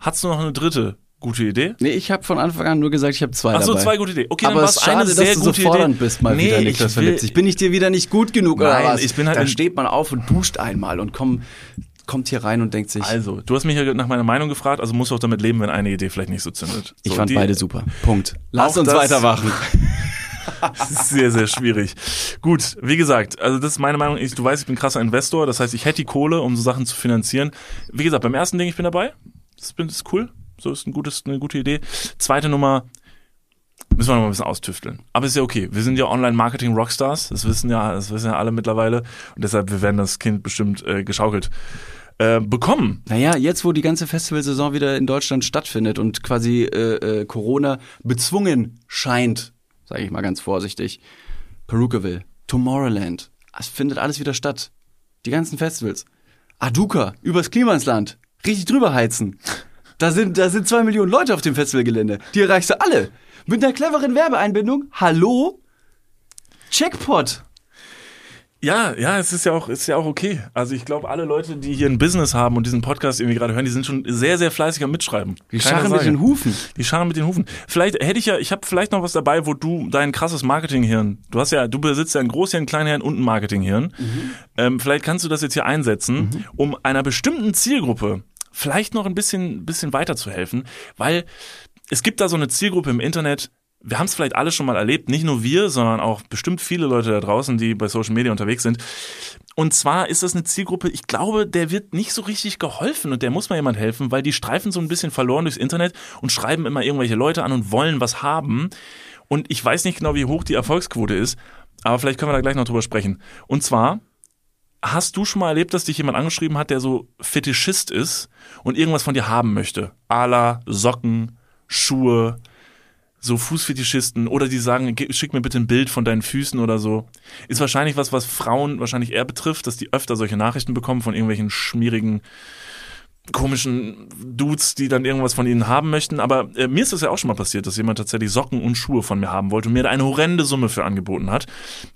Hast du noch eine dritte gute Idee? Nee, ich habe von Anfang an nur gesagt, ich habe zwei Ach so, dabei. zwei gute Ideen. Okay, dann Aber war es schade, eine sehr dass du so gute fordernd Idee. bist mal nee, wieder, ich Niklas will, verliebt sich. Bin ich dir wieder nicht gut genug oder Nein, was? ich bin halt da in- steht man auf und duscht einmal und komm, kommt hier rein und denkt sich, Also, du hast mich ja nach meiner Meinung gefragt, also musst du auch damit leben, wenn eine Idee vielleicht nicht so zündet. ich so, fand die- beide super. Punkt. Lass uns weitermachen. Das ist sehr, sehr schwierig. Gut, wie gesagt, also das ist meine Meinung. Ich, du weißt, ich bin krasser Investor. Das heißt, ich hätte die Kohle, um so Sachen zu finanzieren. Wie gesagt, beim ersten Ding, ich bin dabei. Das, bin, das ist cool. So ist ein gutes, eine gute Idee. Zweite Nummer, müssen wir noch mal ein bisschen austüfteln. Aber ist ja okay. Wir sind ja Online-Marketing-Rockstars. Das wissen ja, das wissen ja alle mittlerweile. Und deshalb, wir werden das Kind bestimmt äh, geschaukelt äh, bekommen. Naja, jetzt wo die ganze Festivalsaison wieder in Deutschland stattfindet und quasi äh, äh, Corona bezwungen scheint, sage ich mal ganz vorsichtig, Perukaville, Tomorrowland, es findet alles wieder statt. Die ganzen Festivals. Aduka, übers Klima ins Land, richtig drüber heizen. Da sind, da sind zwei Millionen Leute auf dem Festivalgelände. Die erreichst du alle. Mit einer cleveren Werbeeinbindung. Hallo? Checkpot. Ja, ja, es ist ja auch, ist ja auch okay. Also ich glaube, alle Leute, die hier ein Business haben und diesen Podcast irgendwie gerade hören, die sind schon sehr, sehr fleißig am Mitschreiben. Die Keine scharren mit Sorge. den Hufen. Die scharren mit den Hufen. Vielleicht hätte ich ja, ich habe vielleicht noch was dabei, wo du dein krasses Marketinghirn, du hast ja, du besitzt ja ein Großhirn, Kleinhirn und ein Marketinghirn. Ähm, vielleicht kannst du das jetzt hier einsetzen, um einer bestimmten Zielgruppe vielleicht noch ein bisschen, bisschen weiter zu helfen, weil es gibt da so eine Zielgruppe im Internet, wir haben es vielleicht alle schon mal erlebt, nicht nur wir, sondern auch bestimmt viele Leute da draußen, die bei Social Media unterwegs sind. Und zwar ist das eine Zielgruppe, ich glaube, der wird nicht so richtig geholfen und der muss mal jemand helfen, weil die streifen so ein bisschen verloren durchs Internet und schreiben immer irgendwelche Leute an und wollen was haben. Und ich weiß nicht genau, wie hoch die Erfolgsquote ist, aber vielleicht können wir da gleich noch drüber sprechen. Und zwar, hast du schon mal erlebt, dass dich jemand angeschrieben hat, der so Fetischist ist und irgendwas von dir haben möchte? A la Socken, Schuhe, so Fußfetischisten oder die sagen, "Ge- schick mir bitte ein Bild von deinen Füßen oder so. Ist wahrscheinlich was, was Frauen wahrscheinlich eher betrifft, dass die öfter solche Nachrichten bekommen von irgendwelchen schmierigen, komischen Dudes, die dann irgendwas von ihnen haben möchten. Aber äh, mir ist das ja auch schon mal passiert, dass jemand tatsächlich Socken und Schuhe von mir haben wollte und mir da eine horrende Summe für angeboten hat.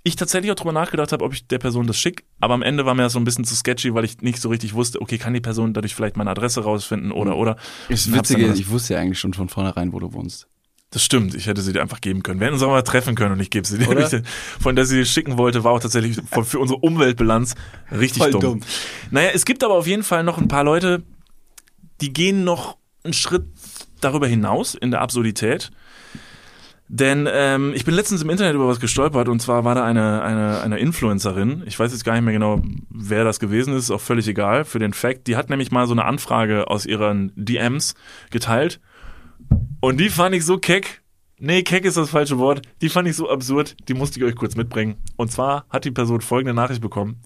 Ich tatsächlich auch drüber nachgedacht habe, ob ich der Person das schick, aber am Ende war mir das so ein bisschen zu sketchy, weil ich nicht so richtig wusste, okay, kann die Person dadurch vielleicht meine Adresse rausfinden oder oder. Das Witzige, ich wusste ja eigentlich schon von vornherein, wo du wohnst. Das stimmt, ich hätte sie dir einfach geben können. Wir hätten uns auch mal treffen können und ich gebe sie dir. Oder? Von der sie schicken wollte, war auch tatsächlich für unsere Umweltbilanz richtig Voll dumm. dumm. Naja, es gibt aber auf jeden Fall noch ein paar Leute, die gehen noch einen Schritt darüber hinaus in der Absurdität. Denn ähm, ich bin letztens im Internet über was gestolpert und zwar war da eine, eine, eine Influencerin, ich weiß jetzt gar nicht mehr genau, wer das gewesen ist, ist auch völlig egal für den Fact, die hat nämlich mal so eine Anfrage aus ihren DMs geteilt und die fand ich so keck. Nee, keck ist das falsche Wort. Die fand ich so absurd, die musste ich euch kurz mitbringen. Und zwar hat die Person folgende Nachricht bekommen.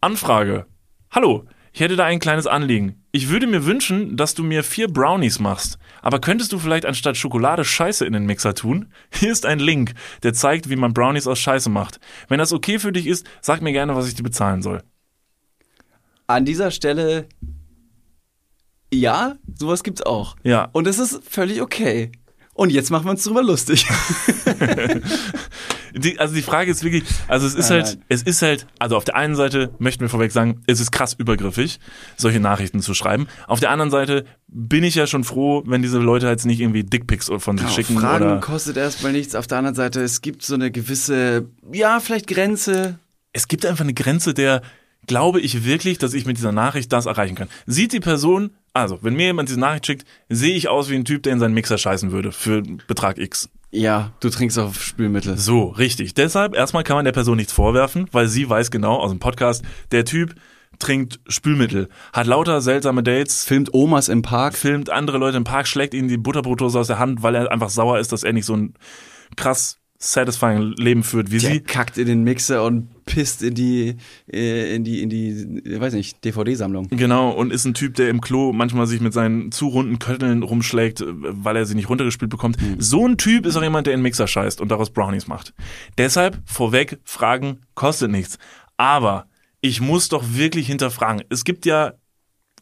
Anfrage. Hallo, ich hätte da ein kleines Anliegen. Ich würde mir wünschen, dass du mir vier Brownies machst. Aber könntest du vielleicht anstatt Schokolade Scheiße in den Mixer tun? Hier ist ein Link, der zeigt, wie man Brownies aus Scheiße macht. Wenn das okay für dich ist, sag mir gerne, was ich dir bezahlen soll. An dieser Stelle, ja, sowas gibt's auch. Ja. Und es ist völlig okay. Und jetzt machen wir uns drüber lustig. Die, also die Frage ist wirklich, also es ist Nein, halt, nein. es ist halt, also auf der einen Seite möchten wir vorweg sagen, es ist krass übergriffig, solche Nachrichten zu schreiben. Auf der anderen Seite bin ich ja schon froh, wenn diese Leute jetzt nicht irgendwie Dickpics von sich schicken Fragen oder kostet erstmal nichts. Auf der anderen Seite, es gibt so eine gewisse, ja, vielleicht Grenze. es gibt einfach eine Grenze, der glaube ich wirklich, dass ich mit dieser Nachricht das erreichen kann. Sieht die Person, also wenn mir jemand diese Nachricht schickt, sehe ich aus wie ein Typ, der in seinen Mixer scheißen würde für Betrag X. Ja, du trinkst auf Spülmittel. So, richtig. Deshalb erstmal kann man der Person nichts vorwerfen, weil sie weiß genau aus dem Podcast, der Typ trinkt Spülmittel, hat lauter seltsame Dates, Filmt Omas im Park. filmt andere Leute im Park, schlägt ihnen die Butterbrotdose aus der Hand, weil er einfach sauer ist, dass er nicht so ein krass satisfying Leben führt wie Der sie. kackt in den Mixer und pisst in die, äh, in die, in die, weiß nicht, DVD-Sammlung. Genau, und ist ein Typ, der im Klo manchmal sich mit seinen zu runden Kötteln rumschlägt, äh, weil er sie nicht runtergespielt bekommt. So ein Typ ist auch jemand, der in den Mixer scheißt und daraus Brownies macht. Deshalb vorweg, Fragen kostet nichts. Aber ich muss doch wirklich hinterfragen. Es gibt ja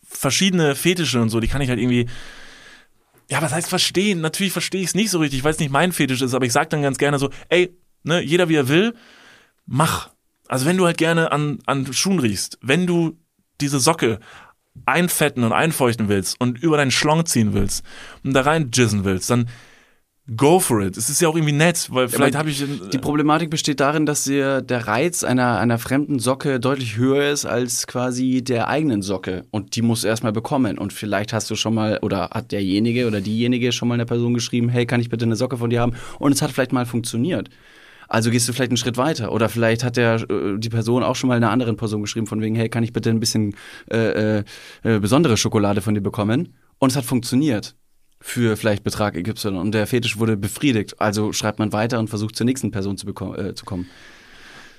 verschiedene Fetische und so, die kann ich halt irgendwie ja, was heißt verstehen? Natürlich verstehe ich es nicht so richtig, weil es nicht mein Fetisch ist, aber ich sag dann ganz gerne so, ey, ne, jeder wie er will, mach. Also wenn du halt gerne an, an Schuhen riechst, wenn du diese Socke einfetten und einfeuchten willst und über deinen Schlong ziehen willst und da rein jizzen willst, dann go for it. Es ist ja auch irgendwie nett, weil vielleicht aber habe ich Die Problematik besteht darin, dass der, der Reiz einer, einer fremden Socke deutlich höher ist als quasi der eigenen Socke. Und die musst du erstmal bekommen. Und vielleicht hast du schon mal, oder hat derjenige oder diejenige schon mal einer Person geschrieben, hey, kann ich bitte eine Socke von dir haben? Und es hat vielleicht mal funktioniert. Also gehst du vielleicht einen Schritt weiter. Oder vielleicht hat der, äh, die Person auch schon mal einer anderen Person geschrieben, von wegen, hey, kann ich bitte ein bisschen äh, äh, äh, besondere Schokolade von dir bekommen? Und es hat funktioniert für vielleicht Betrag Y und der Fetisch wurde befriedigt. Also schreibt man weiter und versucht zur nächsten Person zu, bekommen, äh, zu kommen.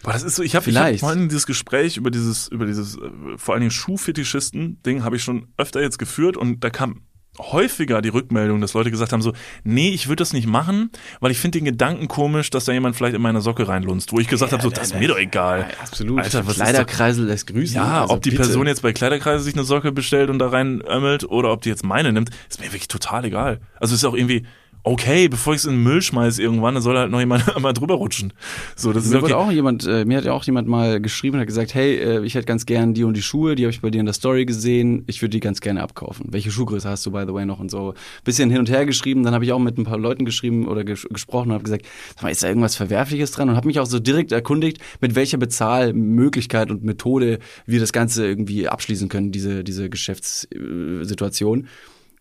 Boah, das ist so, ich habe hab Vielleicht. vorhin dieses Gespräch über dieses, über dieses, äh, vor allen Dingen Schuhfetischisten-Ding habe ich schon öfter jetzt geführt und da kam häufiger die Rückmeldung, dass Leute gesagt haben so, nee, ich würde das nicht machen, weil ich finde den Gedanken komisch, dass da jemand vielleicht in meine Socke reinlunzt, wo ich gesagt habe so, das ist mir doch egal. absolut. Alter, was Kleiderkreisel lässt grüßen. Ja, Also ob die bitte. Person jetzt bei Kleiderkreise sich eine Socke bestellt und da rein ömmelt oder ob die jetzt meine nimmt, ist mir wirklich total egal. Also ist auch irgendwie okay, bevor ich es in den Müll schmeiß irgendwann, dann soll halt noch jemand mal drüber rutschen. So, das ist Mir okay. wurde auch jemand, äh, mir hat ja auch jemand mal geschrieben und hat gesagt, hey, äh, ich hätte ganz gern die und die Schuhe, die habe ich bei dir in der Story gesehen, ich würde die ganz gerne abkaufen. Welche Schuhgröße hast du by the way noch und so. Bisschen hin und her geschrieben, dann habe ich auch mit ein paar Leuten geschrieben oder ges gesprochen und habe gesagt, sag mal, ist da irgendwas Verwerfliches dran und habe mich auch so direkt erkundigt, mit welcher Bezahlmöglichkeit und Methode wir das Ganze irgendwie abschließen können, diese diese Geschäftssituation.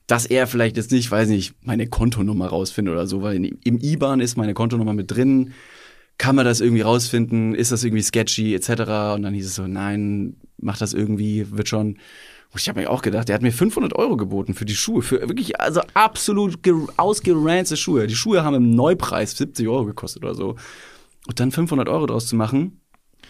Dass er vielleicht jetzt nicht, weiß nicht, meine Kontonummer rausfindet oder so, weil in- im IBAN ist meine Kontonummer mit drin kann man das irgendwie rausfinden? Ist das irgendwie sketchy etc.? Und dann hieß es so, nein, mach das irgendwie, wird schon. Und ich habe mir auch gedacht, der hat mir 500 Euro geboten für die Schuhe, für wirklich also absolut ge- ausgeranzte Schuhe. Die Schuhe haben im Neupreis 70 Euro gekostet oder so. Und dann 500 Euro draus zu machen,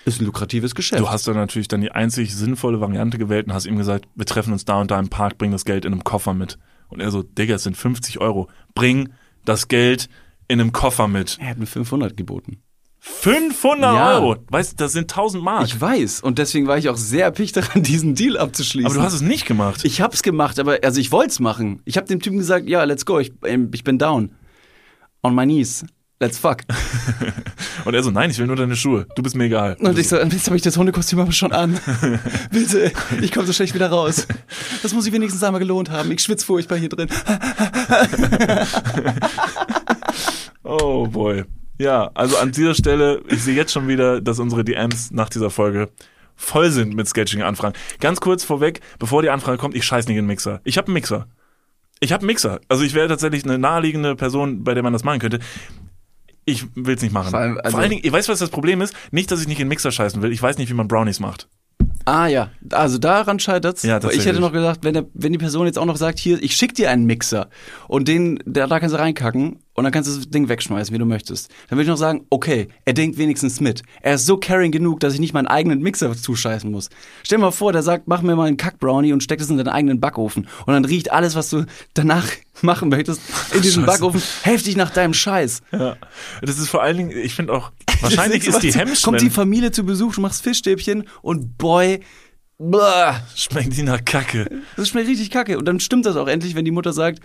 ist ein lukratives Geschäft. Du hast dann natürlich dann die einzig sinnvolle Variante gewählt und hast ihm gesagt, wir treffen uns da und da im Park, bring das Geld in einem Koffer mit. Und er so, Digga, es sind 50 Euro. Bring das Geld in einem Koffer mit. er hat mir 500 geboten. 500 Ja. Euro! Weißt du, das sind 1000 Mark. Ich weiß. Und deswegen war ich auch sehr erpicht daran, diesen Deal abzuschließen. Aber du hast es nicht gemacht. Ich hab's gemacht, aber also ich wollt's machen. Ich hab dem Typen gesagt, ja, let's go, ich, ähm, ich bin down. On my knees. Let's fuck. Und er so, nein, ich will nur deine Schuhe. Du bist mir egal. Und ich so, jetzt habe ich das Hundekostüm aber schon an. Bitte, ich komme so schlecht wieder raus. Das muss ich wenigstens einmal gelohnt haben. Ich schwitz furchtbar hier drin. Oh boy. Ja, also an dieser Stelle, ich sehe jetzt schon wieder, dass unsere DMs nach dieser Folge voll sind mit Sketching-Anfragen. Ganz kurz vorweg, bevor die Anfrage kommt, ich scheiß nicht in den Mixer. Ich habe einen Mixer. Ich habe einen Mixer. Also ich wäre tatsächlich eine naheliegende Person, bei der man das machen könnte. Ich will's nicht machen. Vor allem, also- Vor allen Dingen, ihr weißt, was das Problem ist? Nicht, dass ich nicht in den Mixer scheißen will. Ich weiß nicht, wie man Brownies macht. Ah ja, also daran scheitert's. Ja, ich hätte noch gedacht, wenn, der, wenn die Person jetzt auch noch sagt, hier, ich schick dir einen Mixer und den, da, da kannst du reinkacken und dann kannst du das Ding wegschmeißen, wie du möchtest. Dann würde ich noch sagen, okay, er denkt wenigstens mit. Er ist so caring genug, dass ich nicht meinen eigenen Mixer zuscheißen muss. Stell dir mal vor, der sagt, mach mir mal einen Kack-Brownie und steck das in deinen eigenen Backofen. Und dann riecht alles, was du danach machen möchtest, in diesem Scheiße. Backofen heftig nach deinem Scheiß. Ja. Das ist vor allen Dingen, ich finde auch, wahrscheinlich ist die Kommt die Hemmschwelle, Familie zu Besuch, du machst Fischstäbchen und boy, blah, schmeckt die nach Kacke. Das schmeckt richtig kacke. Und dann stimmt das auch endlich, wenn die Mutter sagt,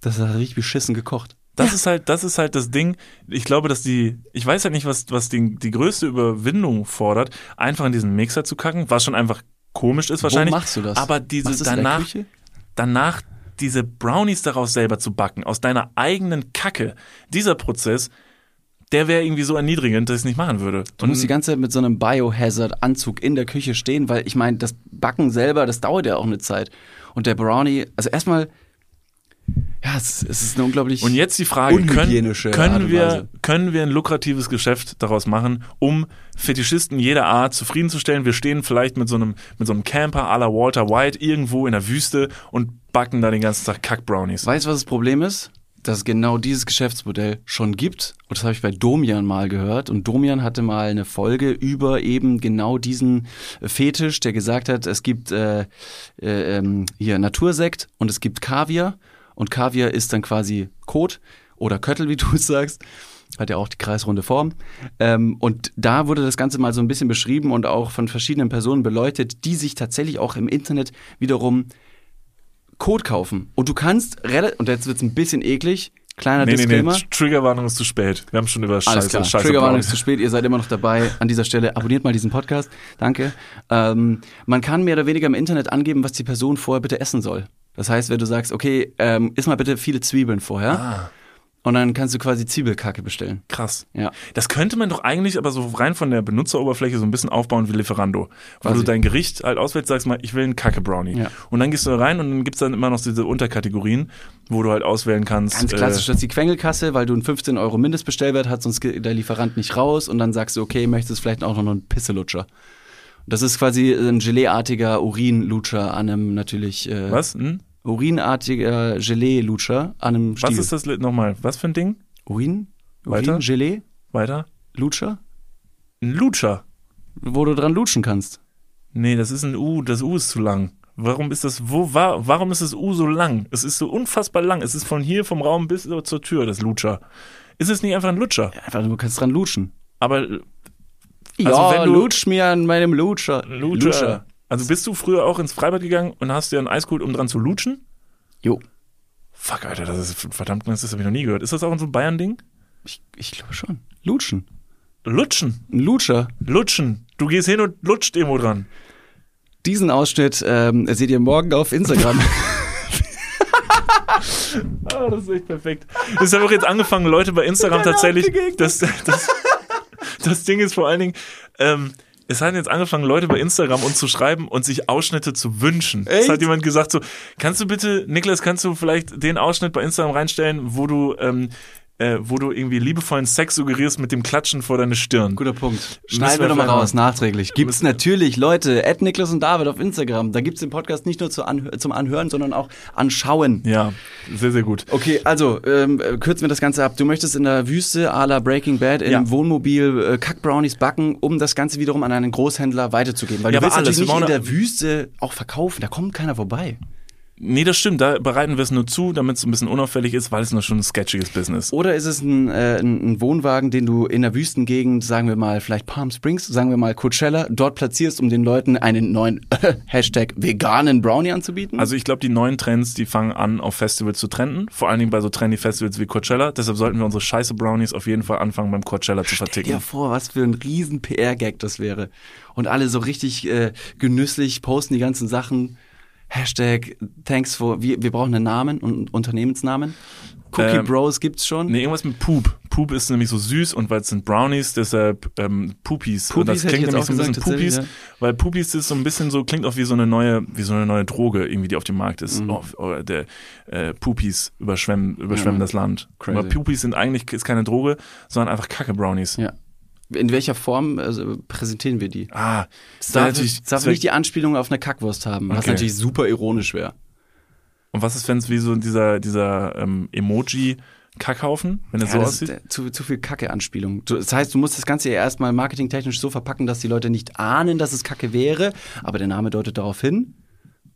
das hat richtig beschissen gekocht. Das ist halt, das ist halt das Ding. Ich glaube, dass die, ich weiß halt nicht, was, was die, die größte Überwindung fordert, einfach in diesen Mixer zu kacken, was schon einfach komisch ist wahrscheinlich. Wo machst du das? Aber diese Machst du das in der danach, danach diese Brownies daraus selber zu backen, aus deiner eigenen Kacke, dieser Prozess, der wäre irgendwie so erniedrigend, dass ich es nicht machen würde. Du musst die ganze Zeit mit so einem Biohazard-Anzug in der Küche stehen, weil ich meine, das Backen selber, das dauert ja auch eine Zeit. Und der Brownie, also erstmal, ja, es, es ist eine unglaublich. Und jetzt die Frage, können, können, wir, können wir ein lukratives Geschäft daraus machen, um Fetischisten jeder Art zufriedenzustellen? Wir stehen vielleicht mit so einem, mit so einem Camper à la Walter White irgendwo in der Wüste und backen da den ganzen Tag Kack-Brownies. Weißt du, was das Problem ist? dass es genau dieses Geschäftsmodell schon gibt. Und das habe ich bei Domian mal gehört. Und Domian hatte mal eine Folge über eben genau diesen Fetisch, der gesagt hat, es gibt äh, äh, ähm, hier Natursekt und es gibt Kaviar. Und Kaviar ist dann quasi Kot oder Köttel, wie du es sagst. Hat ja auch die kreisrunde Form. Ähm, und da wurde das Ganze mal so ein bisschen beschrieben und auch von verschiedenen Personen beleuchtet, die sich tatsächlich auch im Internet wiederum Code kaufen. Und du kannst relativ, und jetzt wird's ein bisschen eklig, kleiner Nee, nee, Disclaimer. nee. Triggerwarnung ist zu spät. Wir haben schon über Alles Scheiße, klar. Scheiße Triggerwarnung ist zu spät, ihr seid immer noch dabei. An dieser Stelle abonniert mal diesen Podcast. Danke. Ähm, man kann mehr oder weniger im Internet angeben, was die Person vorher bitte essen soll. Das heißt, wenn du sagst, okay, ähm, iss mal bitte viele Zwiebeln vorher. Ah, Und dann kannst du quasi Zwiebelkacke bestellen. krass. Ja. Das könnte man doch eigentlich aber so rein von der Benutzeroberfläche so ein bisschen aufbauen wie Lieferando. Weil du dein Gericht halt auswählst, sagst mal, ich will einen Kacke-Brownie. Ja. Und dann gehst du da rein und dann gibt's dann immer noch diese Unterkategorien, wo du halt auswählen kannst. Ganz klassisch, Äh, das ist die Quengelkasse, weil du einen 15 Euro Mindestbestellwert hast, sonst geht der Lieferant nicht raus und dann sagst du, okay, möchtest vielleicht auch noch einen Pisselutscher. Das ist quasi ein Geleeartiger Urinlutscher an einem natürlich äh, was? Hm? Urinartiger Gelee-Lutscher an einem Stiel. Was ist das nochmal? Was für ein Ding? Urin? Weiter? Urin, Gelee? Weiter? Lutscher? Ein Lutscher. Wo du dran lutschen kannst. Nee, das ist ein U, das U ist zu lang. Warum ist das, wo war, warum ist das U so lang? Es ist so unfassbar lang. Es ist von hier vom Raum bis zur Tür, das Lutscher. Ist es nicht einfach ein Lutscher? Einfach, du kannst dran lutschen. Aber ja, Also wenn du- lutsch mir an meinem Lutscher. Lutscher. Also bist du früher auch ins Freibad gegangen und hast dir ein Eis geholt, um dran zu lutschen? Jo. Fuck, Alter, das ist verdammt, das habe ich noch nie gehört. Ist das auch so ein Bayern-Ding? Ich, ich glaube schon. Lutschen. Lutschen. Ein Lutscher. Lutschen. Du gehst hin und lutscht irgendwo dran. Diesen Ausschnitt ähm, seht ihr morgen auf Instagram. Ah, das ist echt perfekt. Es haben auch jetzt angefangen, Leute bei Instagram tatsächlich. Das, das, das Ding ist vor allen Dingen, ähm, es haben jetzt angefangen, Leute bei Instagram uns zu schreiben und sich Ausschnitte zu wünschen. Es Echt? hat jemand gesagt so, kannst du bitte, Niklas, kannst du vielleicht den Ausschnitt bei Instagram reinstellen, wo du, ähm, äh, wo du irgendwie liebevollen Sex suggerierst mit dem Klatschen vor deine Stirn. Guter Punkt. Schneiden wir doch mal raus, nachträglich. Gibt's natürlich, Leute, Ed Niklas und David auf Instagram. Da gibt's den Podcast nicht nur zu anhö zum Anhören, sondern auch anschauen. Ja, sehr, sehr gut. Okay, also ähm, äh, kürzen wir das Ganze ab. Du möchtest in der Wüste à la Breaking Bad im Ja. Wohnmobil äh, Kackbrownies backen, um das Ganze wiederum an einen Großhändler weiterzugeben. Weil Ja, du willst alles. natürlich nicht in der Wüste auch verkaufen. Da kommt keiner vorbei. Nee, das stimmt, da bereiten wir es nur zu, damit es ein bisschen unauffällig ist, weil es noch schon ein sketchiges Business. Oder ist es ein, äh, ein, Wohnwagen, den du in der Wüstengegend, sagen wir mal vielleicht Palm Springs, sagen wir mal Coachella, dort platzierst, um den Leuten einen neuen Hashtag veganen Brownie anzubieten? Also ich glaube, die neuen Trends, die fangen an, auf Festivals zu trenden. Vor allen Dingen bei so trendy Festivals wie Coachella. Deshalb sollten wir unsere scheiße Brownies auf jeden Fall anfangen, beim Coachella zu Stell dir verticken. vor, was für ein riesen PR-Gag das wäre. Und alle so richtig äh, genüsslich posten die ganzen Sachen. Hashtag thanks for, wir, wir brauchen einen Namen und einen Unternehmensnamen. Cookie Ähm, Bros gibt's schon. Nee, irgendwas mit Poop. Poop ist nämlich so süß und weil es sind Brownies, deshalb ähm, Poopies. Und Poopies das hätte ich klingt nämlich so ein bisschen Poopies, tatsächlich, weil Poopies ist so ein bisschen so, klingt auch wie so eine neue, wie so eine neue Droge irgendwie, die auf dem Markt ist. Mhm. Oh, oh, der äh, Poopies überschwemmen, überschwemmen Ja. das Land. Crazy. Aber Poopies sind eigentlich ist keine Droge, sondern einfach Kacke-Brownies. Ja. In welcher Form also, präsentieren wir die? Ah, das darf, natürlich- darf nicht die Anspielung auf eine Kackwurst haben, was Okay. natürlich super ironisch wäre. Und was ist, wenn es wie so dieser, dieser ähm, Emoji-Kackhaufen, wenn es so das ist aussieht? äh, zu, zu viel Kacke-Anspielung. Das heißt, du musst das Ganze ja erstmal marketingtechnisch so verpacken, dass die Leute nicht ahnen, dass es Kacke wäre, aber der Name deutet darauf hin.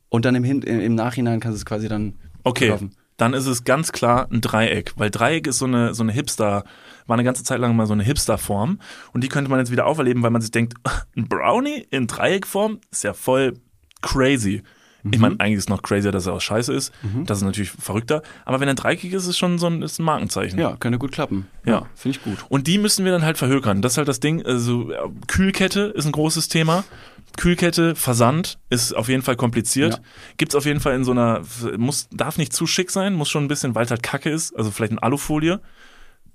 Und dann im im Nachhinein kannst du es quasi dann Okay, verkaufen. Dann ist es ganz klar ein Dreieck, weil Dreieck ist so eine, so eine Hipster, war eine ganze Zeit lang mal so eine Hipster-Form und die könnte man jetzt wieder auferleben, weil man sich denkt, ein Brownie in Dreieckform ist ja voll crazy. Ich meine, eigentlich ist noch crazier, dass er auch scheiße ist. Das ist natürlich verrückter. Aber wenn er dreieckig ist, ist es schon so ein, ist ein Markenzeichen. Ja, könnte gut klappen. Ja. Finde ich gut. Und die müssen wir dann halt verhökern. Das ist halt das Ding. Also äh, Kühlkette ist ein großes Thema. Kühlkette, Versand ist auf jeden Fall kompliziert. Ja. Gibt's auf jeden Fall in so einer, muss, darf nicht zu schick sein, muss schon ein bisschen, weil es halt Kacke ist. Also vielleicht in Alufolie.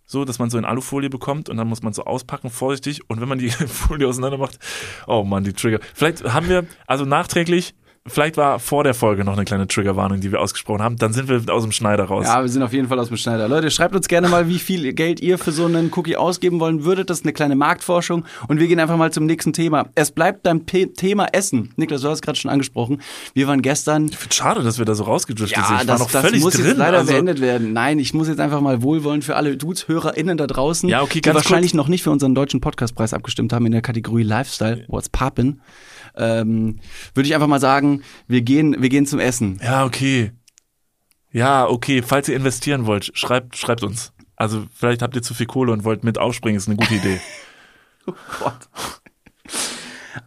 So, dass man so in Alufolie bekommt und dann muss man so auspacken, vorsichtig. Und wenn man die Folie auseinander macht, oh Mann, die Trigger. Vielleicht haben wir, also nachträglich, vielleicht war vor der Folge noch eine kleine Triggerwarnung, die wir ausgesprochen haben. Dann sind wir aus dem Schneider raus. Ja, wir sind auf jeden Fall aus dem Schneider. Leute, schreibt uns gerne mal, wie viel Geld ihr für so einen Cookie ausgeben wollen würdet. Das ist eine kleine Marktforschung. Und wir gehen einfach mal zum nächsten Thema. Es bleibt beim P Thema Essen. Niklas, du hast es gerade schon angesprochen. Wir waren gestern Ich finde schade, dass wir da so rausgedriftet sind. Ja, Ich das, war noch das völlig muss drin. jetzt leider also, beendet werden. Nein, ich muss jetzt einfach mal wohlwollend für alle Dudes-HörerInnen da draußen, Ja, okay, die wahrscheinlich noch nicht für unseren deutschen Podcastpreis abgestimmt haben in der Kategorie Lifestyle, What's Poppin', ähm, würde ich einfach mal sagen, wir gehen, wir gehen zum Essen. Ja, okay. Ja, okay. Falls ihr investieren wollt, schreibt, schreibt uns. Also vielleicht habt ihr zu viel Kohle und wollt mit aufspringen, ist eine gute Idee.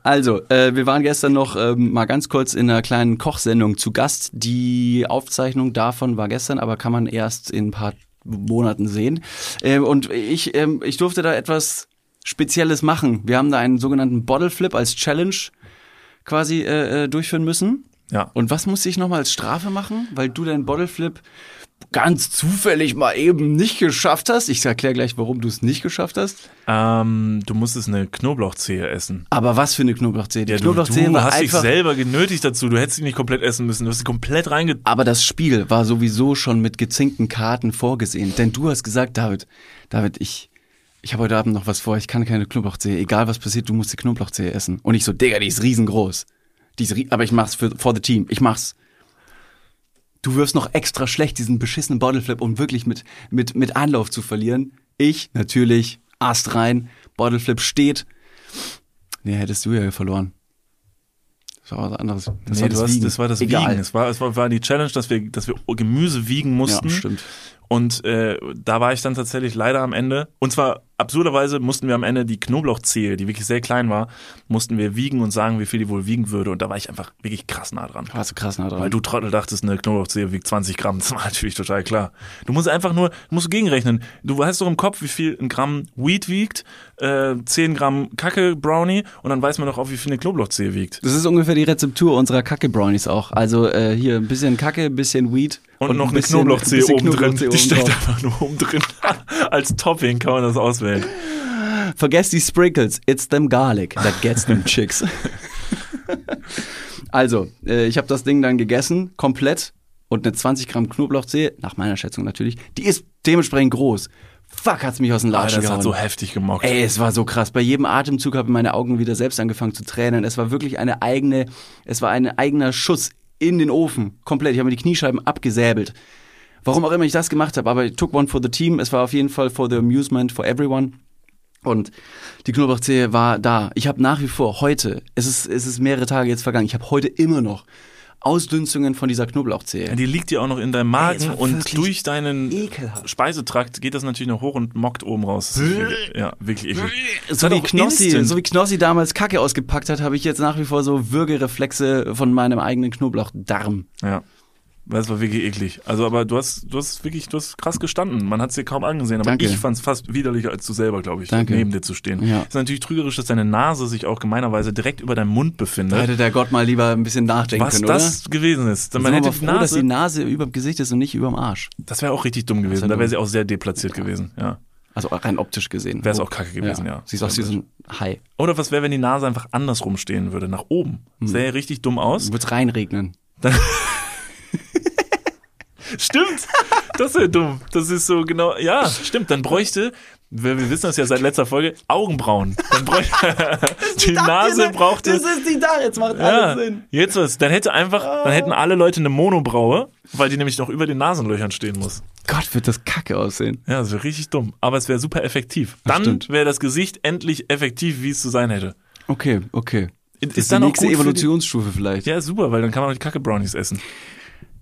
Also, äh, wir waren gestern noch ähm, mal ganz kurz in einer kleinen Kochsendung zu Gast. Die Aufzeichnung davon war gestern, aber kann man erst in ein paar Monaten sehen. Ähm, und ich, ähm, ich durfte da etwas Spezielles machen. Wir haben da einen sogenannten Bottle Flip als Challenge quasi äh, äh, durchführen müssen. Ja. Und was musste ich nochmal als Strafe machen? Weil du deinen Bottle Flip ganz zufällig mal eben nicht geschafft hast. Ich erkläre gleich, warum du es nicht geschafft hast. Ähm, du musstest eine Knoblauchzehe essen. Aber was für eine Knoblauchzehe? Die Ja, du, Knoblauchzehe du war hast dich selber genötigt dazu. Du hättest sie nicht komplett essen müssen. Du hast sie komplett reinge... Aber das Spiel war sowieso schon mit gezinkten Karten vorgesehen. Denn du hast gesagt, David, David, ich, ich habe heute Abend noch was vor, ich kann keine Knoblauchzehe. Egal was passiert, du musst die Knoblauchzehe essen. Und ich so, Digga, die ist riesengroß. Die ist, rie- aber ich mach's für for the team. Ich mach's. Du wirfst noch extra schlecht diesen beschissenen Bottleflip, um wirklich mit, mit, mit Anlauf zu verlieren. Ich, natürlich, Ast rein, Bottleflip steht. Nee, hättest du ja verloren. Das war was anderes. Das, Nee, war, du hast, das war das Egal. Wiegen. Es war, es war, war die Challenge, dass wir, dass wir Gemüse wiegen mussten. Ja, stimmt. Und äh, da war ich dann tatsächlich leider am Ende. Und zwar absurderweise mussten wir am Ende die Knoblauchzehe, die wirklich sehr klein war, mussten wir wiegen und sagen, wie viel die wohl wiegen würde. Und da war ich einfach wirklich krass nah dran. Warst du krass nah dran. Weil du Trottel dachtest, eine Knoblauchzehe wiegt 20 Gramm. Das war natürlich total klar. Du musst einfach nur, du musst gegenrechnen. Du hast doch im Kopf, wie viel ein Gramm Weed wiegt, äh, 10 Gramm Kacke Brownie und dann weiß man doch auch, wie viel eine Knoblauchzehe wiegt. Das ist ungefähr die Rezeptur unserer Kacke-Brownies auch. Also äh, hier ein bisschen Kacke, ein bisschen Weed. Und, noch ein eine Knoblauchzehe oben drin. Die steckt einfach nur oben drin. Als Topping kann man das auswählen. Vergesst die Sprinkles. It's them garlic that gets them chicks. also, äh, ich habe das Ding dann gegessen, komplett. Und eine 20 Gramm Knoblauchzehe, nach meiner Schätzung natürlich, die ist dementsprechend groß. Fuck, hat's mich aus dem Latschen das hat gehauen. so heftig gemockt. Ey, es war so krass. Bei jedem Atemzug haben meine Augen wieder selbst angefangen zu tränen. Es war wirklich eine eigene, es war ein eigener Schuss in den Ofen. Komplett. Ich habe mir die Kniescheiben abgesäbelt. Warum auch immer ich das gemacht habe, aber ich took one for the team. Es war auf jeden Fall for the amusement for everyone. Und die Knoblauchzehe war da. Ich habe nach wie vor heute, es ist, es ist mehrere Tage jetzt vergangen, ich habe heute immer noch Ausdünstungen von dieser Knoblauchzehe. Ja, die liegt ja auch noch in deinem Magen war und wirklich durch deinen ekelhaft. Speisetrakt geht das natürlich noch hoch und mockt oben raus. Wirklich- Ja, wirklich eklig. So wie, Knossi, so wie Knossi damals Kacke ausgepackt hat, habe ich jetzt nach wie vor so Würgereflexe von meinem eigenen Knoblauchdarm. Ja. Das war wirklich eklig. Also, aber du hast, du hast wirklich, du hast krass gestanden. Man hat es dir kaum angesehen, aber Danke. ich fand es fast widerlicher als du selber, glaube ich, Danke. neben dir zu stehen. Ja. ist natürlich trügerisch, dass deine Nase sich auch gemeinerweise direkt über deinem Mund Da befindet. hätte der Gott mal lieber ein bisschen nachdenken was können, das gewesen ist. oder? Man hätte froh, dass die Nase, Nase über dem Gesicht ist und nicht über dem Arsch. das wäre auch richtig dumm gewesen. Da wäre sie auch sehr deplatziert gewesen. Ja. Also rein optisch gesehen. Wäre es auch kacke gewesen, ja. Siehst aus wie so ein Hai. Oder was wäre, wenn die Nase einfach andersrum stehen würde, nach oben? Hm. Sähe richtig dumm aus. Wird's reinregnen. Stimmt. Das wäre dumm. Das ist so genau. Ja, stimmt. Dann bräuchte, wir, wir wissen das ja seit letzter Folge, Augenbrauen. Dann bräuchte die Nase brauchte. ist die da, jetzt macht Ja, jetzt was. Dann hätte einfach, dann hätten alle Leute eine Monobraue, weil die nämlich noch über den Nasenlöchern stehen muss. Gott, wird das kacke aussehen. Ja, das wäre richtig dumm. Aber es wäre super effektiv. Dann wäre das Gesicht endlich effektiv, wie es zu sein hätte. Okay, okay. Ist, Das ist die nächste Evolutionsstufe vielleicht. Ja, super, weil dann kann man auch die Kacke-Brownies essen.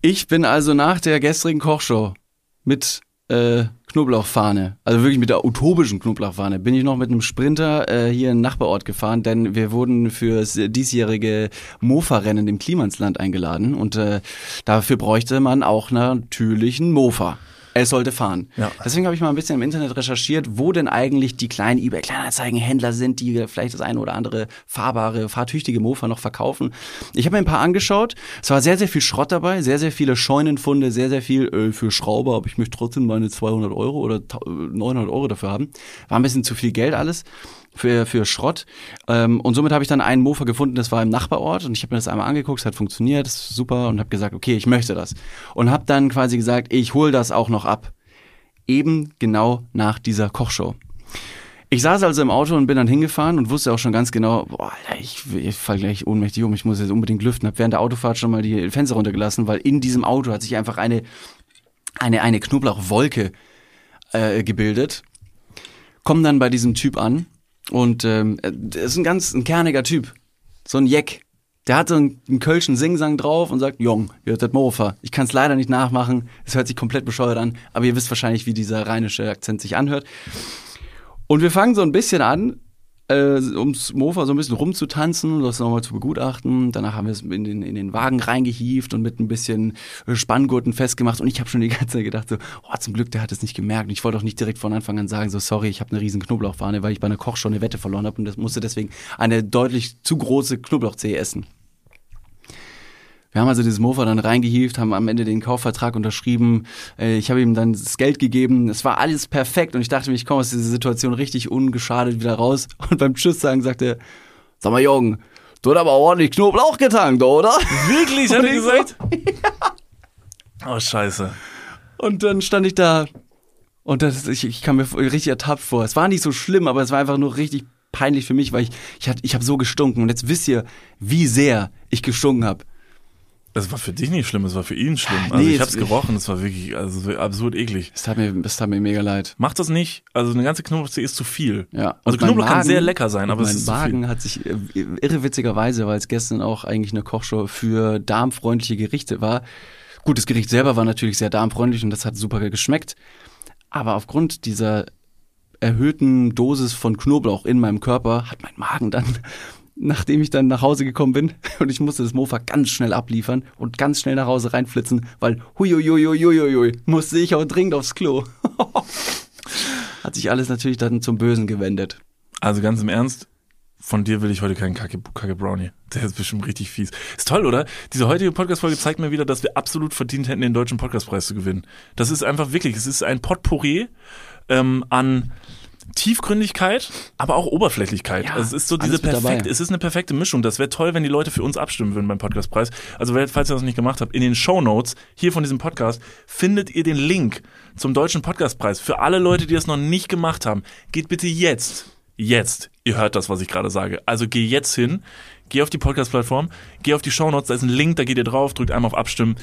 Ich bin also nach der gestrigen Kochshow mit äh, Knoblauchfahne, also wirklich mit der utopischen Knoblauchfahne, bin ich noch mit einem Sprinter äh, hier in den Nachbarort gefahren, denn wir wurden fürs diesjährige Mofa-Rennen im Klimansland eingeladen und äh, dafür bräuchte man auch natürlich einen Mofa. Es sollte fahren. Ja. Deswegen habe ich mal ein bisschen im Internet recherchiert, wo denn eigentlich die kleinen eBay Kleinanzeigenhändler sind, die vielleicht das eine oder andere fahrbare, fahrtüchtige Mofa noch verkaufen. Ich habe mir ein paar angeschaut. Es war sehr, sehr viel Schrott dabei, sehr, sehr viele Scheunenfunde, sehr, sehr viel äh, für Schrauber, aber ich möchte trotzdem meine 200 Euro oder ta- äh, 900 Euro dafür haben. War ein bisschen zu viel Geld alles. Für, für Schrott. Ähm, und somit habe ich dann einen Mofa gefunden, das war im Nachbarort und ich habe mir das einmal angeguckt, es hat funktioniert, ist super und habe gesagt, okay, ich möchte das. Und habe dann quasi gesagt, ich hole das auch noch ab. Eben genau nach dieser Kochshow. Ich saß also im Auto und bin dann hingefahren und wusste auch schon ganz genau, boah, Alter, ich, ich fall gleich ohnmächtig um, ich muss jetzt unbedingt lüften. Hab während der Autofahrt schon mal die Fenster runtergelassen, weil in diesem Auto hat sich einfach eine, eine, eine Knoblauchwolke äh, gebildet. Komm dann bei diesem Typ an und ähm, der ist ein ganz ein kerniger Typ. So ein Jeck. Der hat so einen, einen kölschen Singsang drauf und sagt, Jong, hier ist das Mofa. Ich kann es leider nicht nachmachen, es hört sich komplett bescheuert an, aber ihr wisst wahrscheinlich, wie dieser rheinische Akzent sich anhört. Und wir fangen so ein bisschen an, äh, ums Mofa so ein bisschen rumzutanzen, das nochmal zu begutachten. Danach haben wir es in den, in den Wagen reingehievt und mit ein bisschen Spanngurten festgemacht. Und ich habe schon die ganze Zeit gedacht, so, oh, zum Glück, der hat es nicht gemerkt. Und ich wollte auch nicht direkt von Anfang an sagen, so, sorry, ich habe eine riesen Knoblauchfahne, weil ich bei einer Kochshow eine Wette verloren habe und das musste deswegen eine deutlich zu große Knoblauchzehe essen. Wir haben also dieses Mofa dann reingehievt, haben am Ende den Kaufvertrag unterschrieben. Äh, Ich habe ihm dann das Geld gegeben. Es war alles perfekt und ich dachte mir, ich komme aus dieser Situation richtig ungeschadet wieder raus. Und beim Tschüss sagen sagte er, sag mal Jürgen, du hast aber ordentlich Knoblauch getankt, oder? Wirklich, hat er gesagt? Oh, scheiße. Und dann stand ich da und das, ich, ich kam mir richtig ertappt vor. Es war nicht so schlimm, aber es war einfach nur richtig peinlich für mich, weil ich, ich, hat, ich habe so gestunken. Und jetzt wisst ihr, wie sehr ich gestunken habe. Das war für dich nicht schlimm, es war für ihn schlimm. Also Nee, ich es- hab's gerochen, es war wirklich also so absurd eklig. Es tat mir, es tat mir mega leid. Macht das nicht. Also eine ganze Knoblauchzehe ist zu viel. Ja. Also mein Knoblauch kann Magen- sehr lecker sein, aber mein es ist zu Magen viel. hat sich äh, irrewitzigerweise, weil es gestern auch eigentlich eine Kochshow für darmfreundliche Gerichte war. Gut, das Gericht selber war natürlich sehr darmfreundlich und das hat super geschmeckt. Aber aufgrund dieser erhöhten Dosis von Knoblauch in meinem Körper hat mein Magen dann, nachdem ich dann nach Hause gekommen bin und ich musste das Mofa ganz schnell abliefern und ganz schnell nach Hause reinflitzen, weil huiuiuiuiuiui, musste ich auch dringend aufs Klo. hat sich alles natürlich dann zum Bösen gewendet. Also ganz im Ernst, von dir will ich heute keinen Kacke, Kacke Brownie. Der ist bestimmt richtig fies. Ist toll, oder? Diese heutige Podcast-Folge zeigt mir wieder, dass wir absolut verdient hätten, den deutschen Podcastpreis zu gewinnen. Das ist einfach wirklich, es ist ein Potpourri ähm, an Tiefgründigkeit, aber auch Oberflächlichkeit. Ja, also es ist so diese perfekte, es ist eine perfekte Mischung. Das wäre toll, wenn die Leute für uns abstimmen würden beim Podcastpreis. Also falls ihr das noch nicht gemacht habt, in den Show Notes hier von diesem Podcast findet ihr den Link zum deutschen Podcastpreis. Für alle Leute, die das noch nicht gemacht haben, geht bitte jetzt, jetzt, ihr hört das, was ich gerade sage. Also geh jetzt hin, geh auf die Podcast-Plattform, geh auf die Show Notes, da ist ein Link, da geht ihr drauf, drückt einmal auf Abstimmen.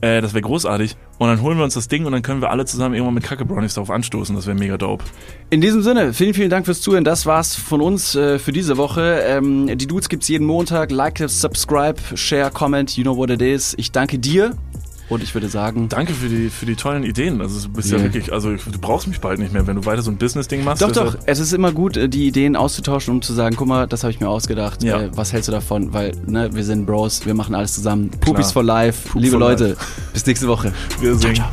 Äh, das wäre großartig. Und dann holen wir uns das Ding und dann können wir alle zusammen irgendwann mit Kacke Brownies darauf anstoßen. Das wäre mega dope. In diesem Sinne, vielen, vielen Dank fürs Zuhören. Das war's von uns äh, für diese Woche. Ähm, die Dudes gibt's jeden Montag. Like, subscribe, share, comment. You know what it is. Ich danke dir und ich würde sagen, Danke für die, für die tollen Ideen. Also du bist ja Yeah. wirklich, also du brauchst mich bald nicht mehr, wenn du weiter so ein Business-Ding machst. doch, deshalb- doch. Es ist immer gut, äh, die Ideen auszutauschen, um zu sagen, guck mal, das habe ich mir ausgedacht. Ja. Äh, was hältst du davon? Weil ne, wir sind Bros, wir machen alles zusammen. Pupis Klar. for life. Poop Liebe for Leute, life. bis nächste Woche. Wir singen. ciao.